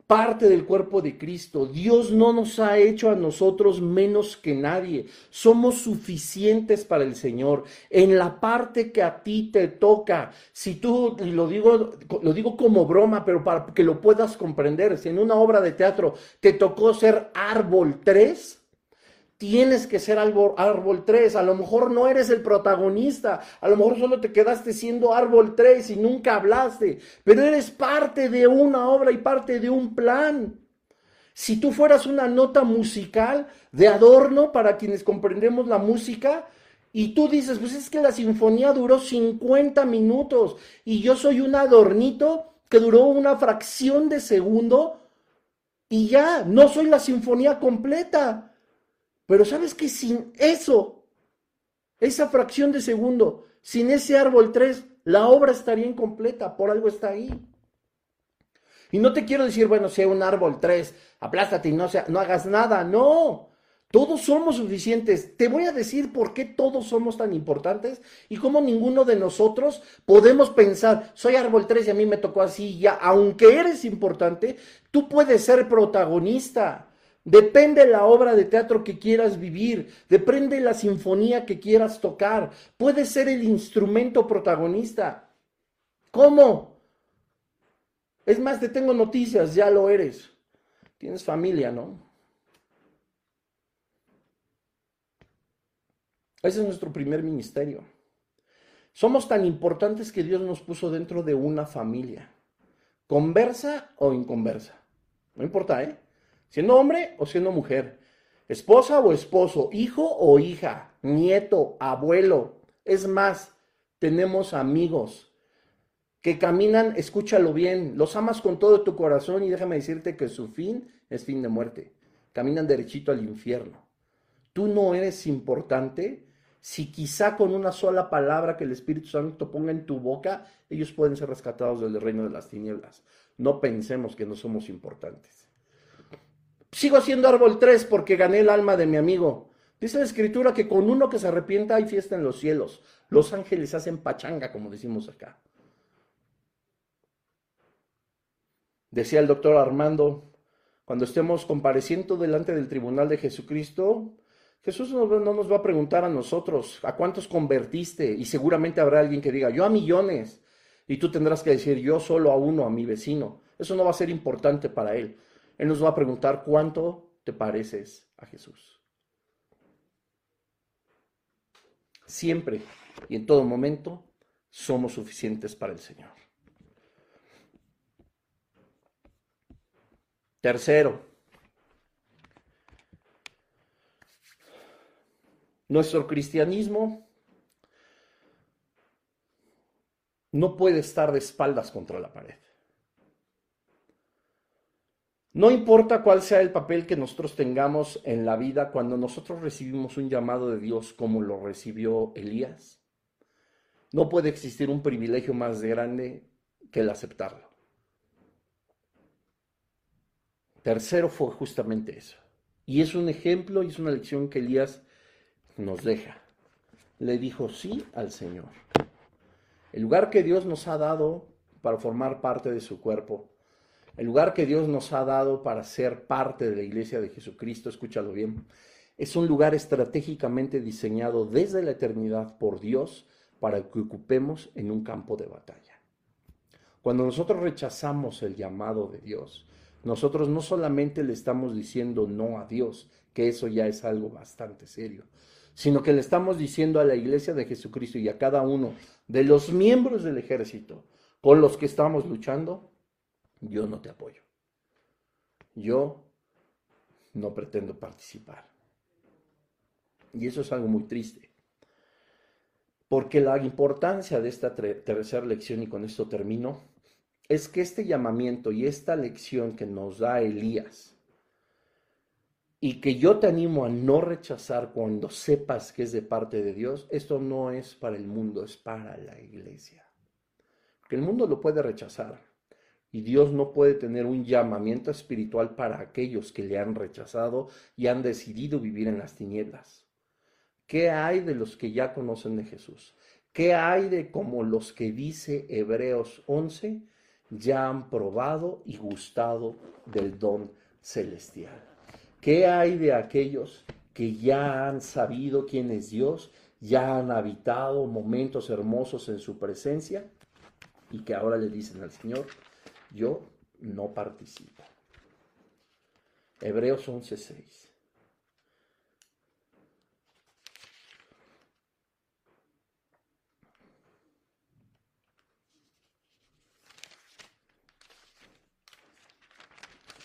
parte del cuerpo de Cristo. Dios no nos ha hecho a nosotros menos que nadie. Somos suficientes para el Señor. En la parte que a ti te toca, si tú, y lo digo, lo digo como broma, pero para que lo puedas comprender, si en una obra de teatro te tocó ser árbol 3, tienes que ser árbol, árbol 3. A lo mejor no eres el protagonista, a lo mejor solo te quedaste siendo árbol 3 y nunca hablaste, pero eres parte de una obra y parte de un plan. Si tú fueras una nota musical de adorno para quienes comprendemos la música, y tú dices, pues es que la sinfonía duró 50 minutos y yo soy un adornito que duró una fracción de segundo y ya, no soy la sinfonía completa. Pero sabes que sin eso, esa fracción de segundo, sin ese árbol 3, la obra estaría incompleta, por algo está ahí. Y no te quiero decir, bueno, sea un árbol 3, aplástate y no, sea, no hagas nada, no. Todos somos suficientes. Te voy a decir por qué todos somos tan importantes y cómo ninguno de nosotros podemos pensar, soy árbol 3 y a mí me tocó así, ya, aunque eres importante, tú puedes ser protagonista. Depende la obra de teatro que quieras vivir, depende la sinfonía que quieras tocar, puede ser el instrumento protagonista. ¿Cómo? Es más, te tengo noticias, ya lo eres. Tienes familia, ¿no? Ese es nuestro primer ministerio. Somos tan importantes que Dios nos puso dentro de una familia. Conversa o inconversa. No importa, ¿eh? Siendo hombre o siendo mujer. Esposa o esposo. Hijo o hija. Nieto, abuelo. Es más, tenemos amigos que caminan, escúchalo bien, los amas con todo tu corazón y déjame decirte que su fin es fin de muerte. Caminan derechito al infierno. Tú no eres importante si quizá con una sola palabra que el Espíritu Santo ponga en tu boca, ellos pueden ser rescatados del reino de las tinieblas. No pensemos que no somos importantes. Sigo siendo árbol 3 porque gané el alma de mi amigo. Dice la escritura que con uno que se arrepienta hay fiesta en los cielos. Los ángeles hacen pachanga, como decimos acá. Decía el doctor Armando, cuando estemos compareciendo delante del tribunal de Jesucristo, Jesús no, nos va a preguntar a nosotros a cuántos convertiste y seguramente habrá alguien que diga, yo a millones. Y tú tendrás que decir, yo solo a uno, a mi vecino. Eso no va a ser importante para él. Él nos va a preguntar cuánto te pareces a Jesús. Siempre y en todo momento somos suficientes para el Señor. Tercero, nuestro cristianismo no puede estar de espaldas contra la pared. No importa cuál sea el papel que nosotros tengamos en la vida cuando nosotros recibimos un llamado de Dios como lo recibió Elías, no puede existir un privilegio más grande que el aceptarlo. Tercero fue justamente eso. Y es un ejemplo y es una lección que Elías nos deja. Le dijo sí al Señor. El lugar que Dios nos ha dado para formar parte de su cuerpo el lugar que Dios nos ha dado para ser parte de la iglesia de Jesucristo, escúchalo bien, es un lugar estratégicamente diseñado desde la eternidad por Dios para que ocupemos en un campo de batalla. Cuando nosotros rechazamos el llamado de Dios, nosotros no solamente le estamos diciendo no a Dios, que eso ya es algo bastante serio, sino que le estamos diciendo a la iglesia de Jesucristo y a cada uno de los miembros del ejército con los que estamos luchando, yo no te apoyo. Yo no pretendo participar. Y eso es algo muy triste. Porque la importancia de esta tercera lección, y con esto termino, es que este llamamiento y esta lección que nos da Elías, y que yo te animo a no rechazar cuando sepas que es de parte de Dios, esto no es para el mundo, es para la iglesia. Que el mundo lo puede rechazar, y Dios no puede tener un llamamiento espiritual para aquellos que le han rechazado y han decidido vivir en las tinieblas. ¿Qué hay de los que ya conocen de Jesús? ¿Qué hay de como los que dice Hebreos 11 ya han probado y gustado del don celestial? ¿Qué hay de aquellos que ya han sabido quién es Dios, ya han habitado momentos hermosos en su presencia y que ahora le dicen al Señor, yo no participo. Hebreos 11:6.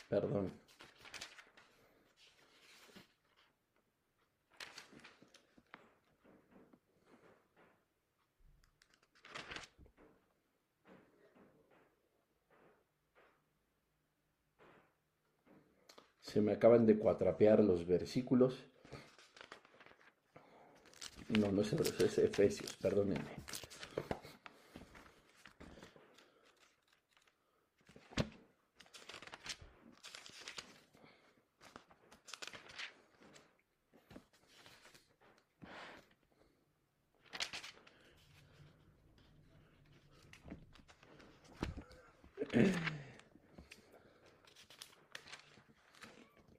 Perdón. Se me acaban de cuatrapear los versículos. No, no es es Efesios, perdónenme.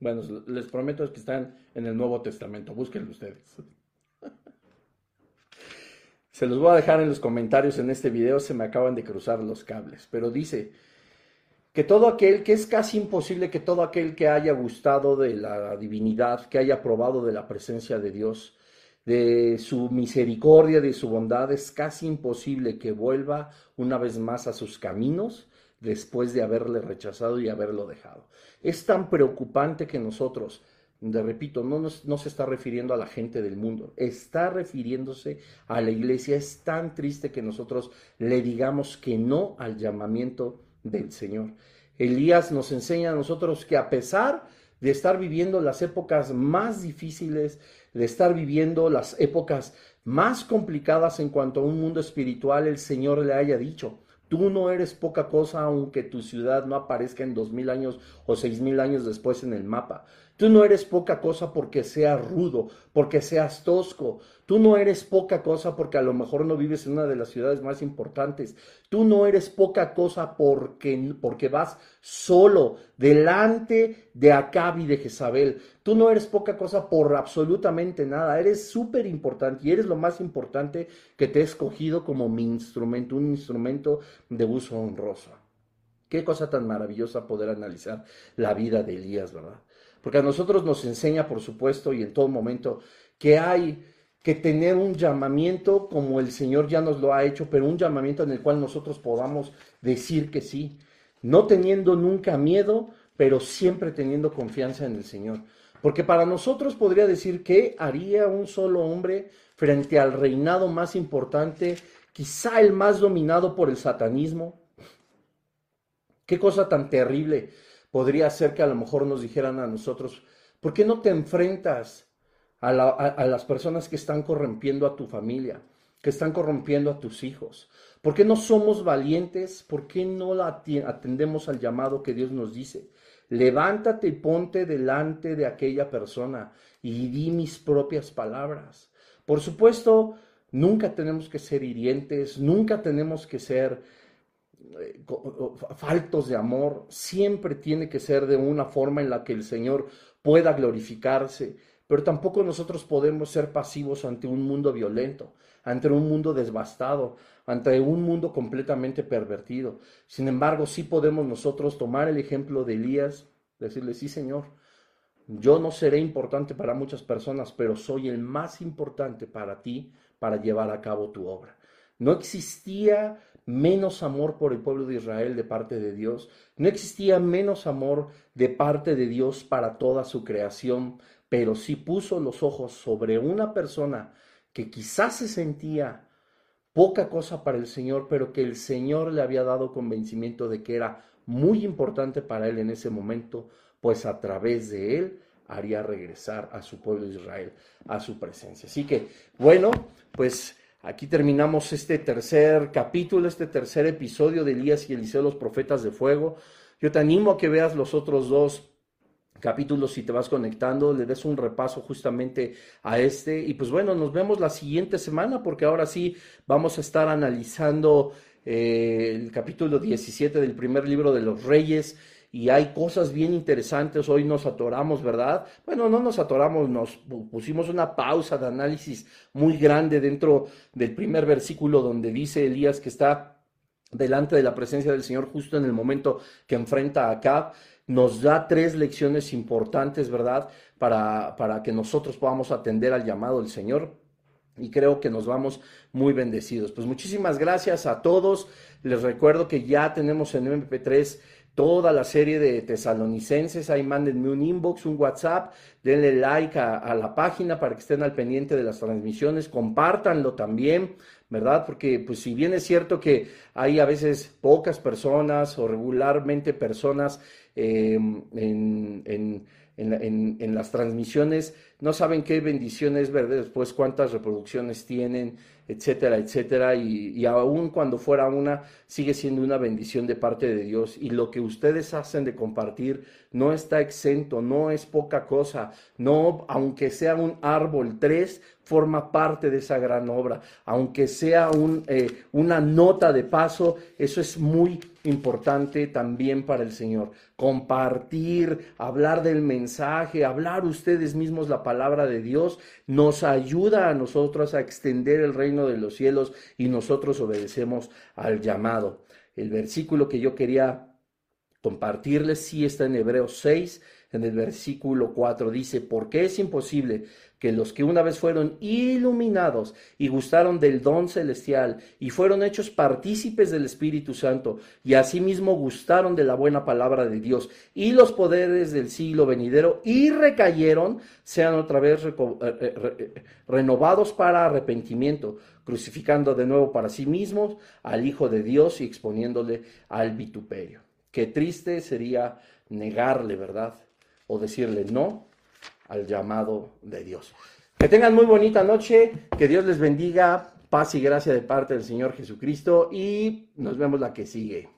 Bueno, les prometo que están en el Nuevo Testamento. Búsquenlo ustedes. Se los voy a dejar en los comentarios en este video, se me acaban de cruzar los cables, pero dice que todo aquel, que es casi imposible que todo aquel que haya gustado de la divinidad, que haya probado de la presencia de Dios, de su misericordia, de su bondad, es casi imposible que vuelva una vez más a sus caminos después de haberle rechazado y haberlo dejado. Es tan preocupante que nosotros, de repito, no, no se está refiriendo a la gente del mundo, está refiriéndose a la iglesia. Es tan triste que nosotros le digamos que no al llamamiento del Señor. Elías nos enseña a nosotros que a pesar de estar viviendo las épocas más difíciles, de estar viviendo las épocas más complicadas en cuanto a un mundo espiritual, el Señor le haya dicho, Tú no eres poca cosa aunque tu ciudad no aparezca en dos mil años o seis mil años después en el mapa. Tú no eres poca cosa porque seas rudo, porque seas tosco. Tú no eres poca cosa porque a lo mejor no vives en una de las ciudades más importantes. Tú no eres poca cosa porque, porque vas solo delante de Acab y de Jezabel. Tú no eres poca cosa por absolutamente nada. Eres súper importante y eres lo más importante que te he escogido como mi instrumento, un instrumento de uso honroso. Qué cosa tan maravillosa poder analizar la vida de Elías, ¿verdad? Porque a nosotros nos enseña, por supuesto, y en todo momento, que hay que tener un llamamiento como el Señor ya nos lo ha hecho, pero un llamamiento en el cual nosotros podamos decir que sí, no teniendo nunca miedo, pero siempre teniendo confianza en el Señor. Porque para nosotros podría decir que haría un solo hombre frente al reinado más importante, quizá el más dominado por el satanismo. Qué cosa tan terrible podría ser que a lo mejor nos dijeran a nosotros, ¿por qué no te enfrentas a, las personas que están corrompiendo a tu familia, que están corrompiendo a tus hijos? ¿Por qué no somos valientes? ¿Por qué no atendemos al llamado que Dios nos dice? Levántate y ponte delante de aquella persona y di mis propias palabras. Por supuesto, nunca tenemos que ser hirientes, nunca tenemos que ser faltos de amor, siempre tiene que ser de una forma en la que el Señor pueda glorificarse, pero tampoco nosotros podemos ser pasivos ante un mundo violento, ante un mundo devastado, ante un mundo completamente pervertido. Sin embargo, sí podemos nosotros tomar el ejemplo de Elías, decirle, sí Señor, yo no seré importante para muchas personas, pero soy el más importante para ti para llevar a cabo tu obra. No existía menos amor por el pueblo de Israel de parte de Dios, no existía menos amor de parte de Dios para toda su creación, pero sí puso los ojos sobre una persona que quizás se sentía poca cosa para el Señor, pero que el Señor le había dado convencimiento de que era muy importante para él en ese momento, pues a través de él haría regresar a su pueblo de Israel a su presencia. Así que, bueno, pues Aquí terminamos este tercer capítulo, este tercer episodio de Elías y Eliseo, los profetas de fuego. Yo te animo a que veas los otros dos capítulos si te vas conectando, le des un repaso justamente a este. Y pues bueno, nos vemos la siguiente semana porque ahora sí vamos a estar analizando eh, el capítulo 17 del primer libro de los reyes y hay cosas bien interesantes. Hoy nos atoramos, ¿verdad? Bueno, no nos atoramos, nos pusimos una pausa de análisis muy grande dentro del primer versículo donde dice Elías que está delante de la presencia del Señor justo en el momento que enfrenta a Acab. Nos da tres lecciones importantes, ¿verdad? Para, para que nosotros podamos atender al llamado del Señor y creo que nos vamos muy bendecidos. Pues muchísimas gracias a todos. Les recuerdo que ya tenemos en MP3 toda la serie de tesalonicenses. Ahí mándenme un inbox, un WhatsApp, denle like a, la página para que estén al pendiente de las transmisiones, compártanlo también, ¿verdad? Porque pues si bien es cierto que hay a veces pocas personas o regularmente personas em, en, en, las transmisiones, no saben qué bendiciones ver después, cuántas reproducciones tienen, etcétera, etcétera, y, y aún cuando fuera una, sigue siendo una bendición de parte de Dios. Y lo que ustedes hacen de compartir no está exento, no es poca cosa, no, aunque sea un árbol, tres forma parte de esa gran obra. Aunque sea eh, una nota de paso, eso es muy importante también para el Señor. Compartir, hablar del mensaje, hablar ustedes mismos la palabra de Dios, nos ayuda a nosotros a extender el reino de los cielos y nosotros obedecemos al llamado. El versículo que yo quería compartirles sí está en Hebreos 6, en el versículo 4 dice, porque es imposible que los que una vez fueron iluminados y gustaron del don celestial y fueron hechos partícipes del Espíritu Santo y asimismo gustaron de la buena palabra de Dios y los poderes del siglo venidero y recayeron, sean otra vez eh, eh, eh, renovados para arrepentimiento, crucificando de nuevo para sí mismos al Hijo de Dios y exponiéndole al vituperio. Qué triste sería negarle, ¿verdad? O decirle no al llamado de Dios. Que tengan muy bonita noche, que Dios les bendiga, paz y gracia de parte del Señor Jesucristo y nos vemos la que sigue.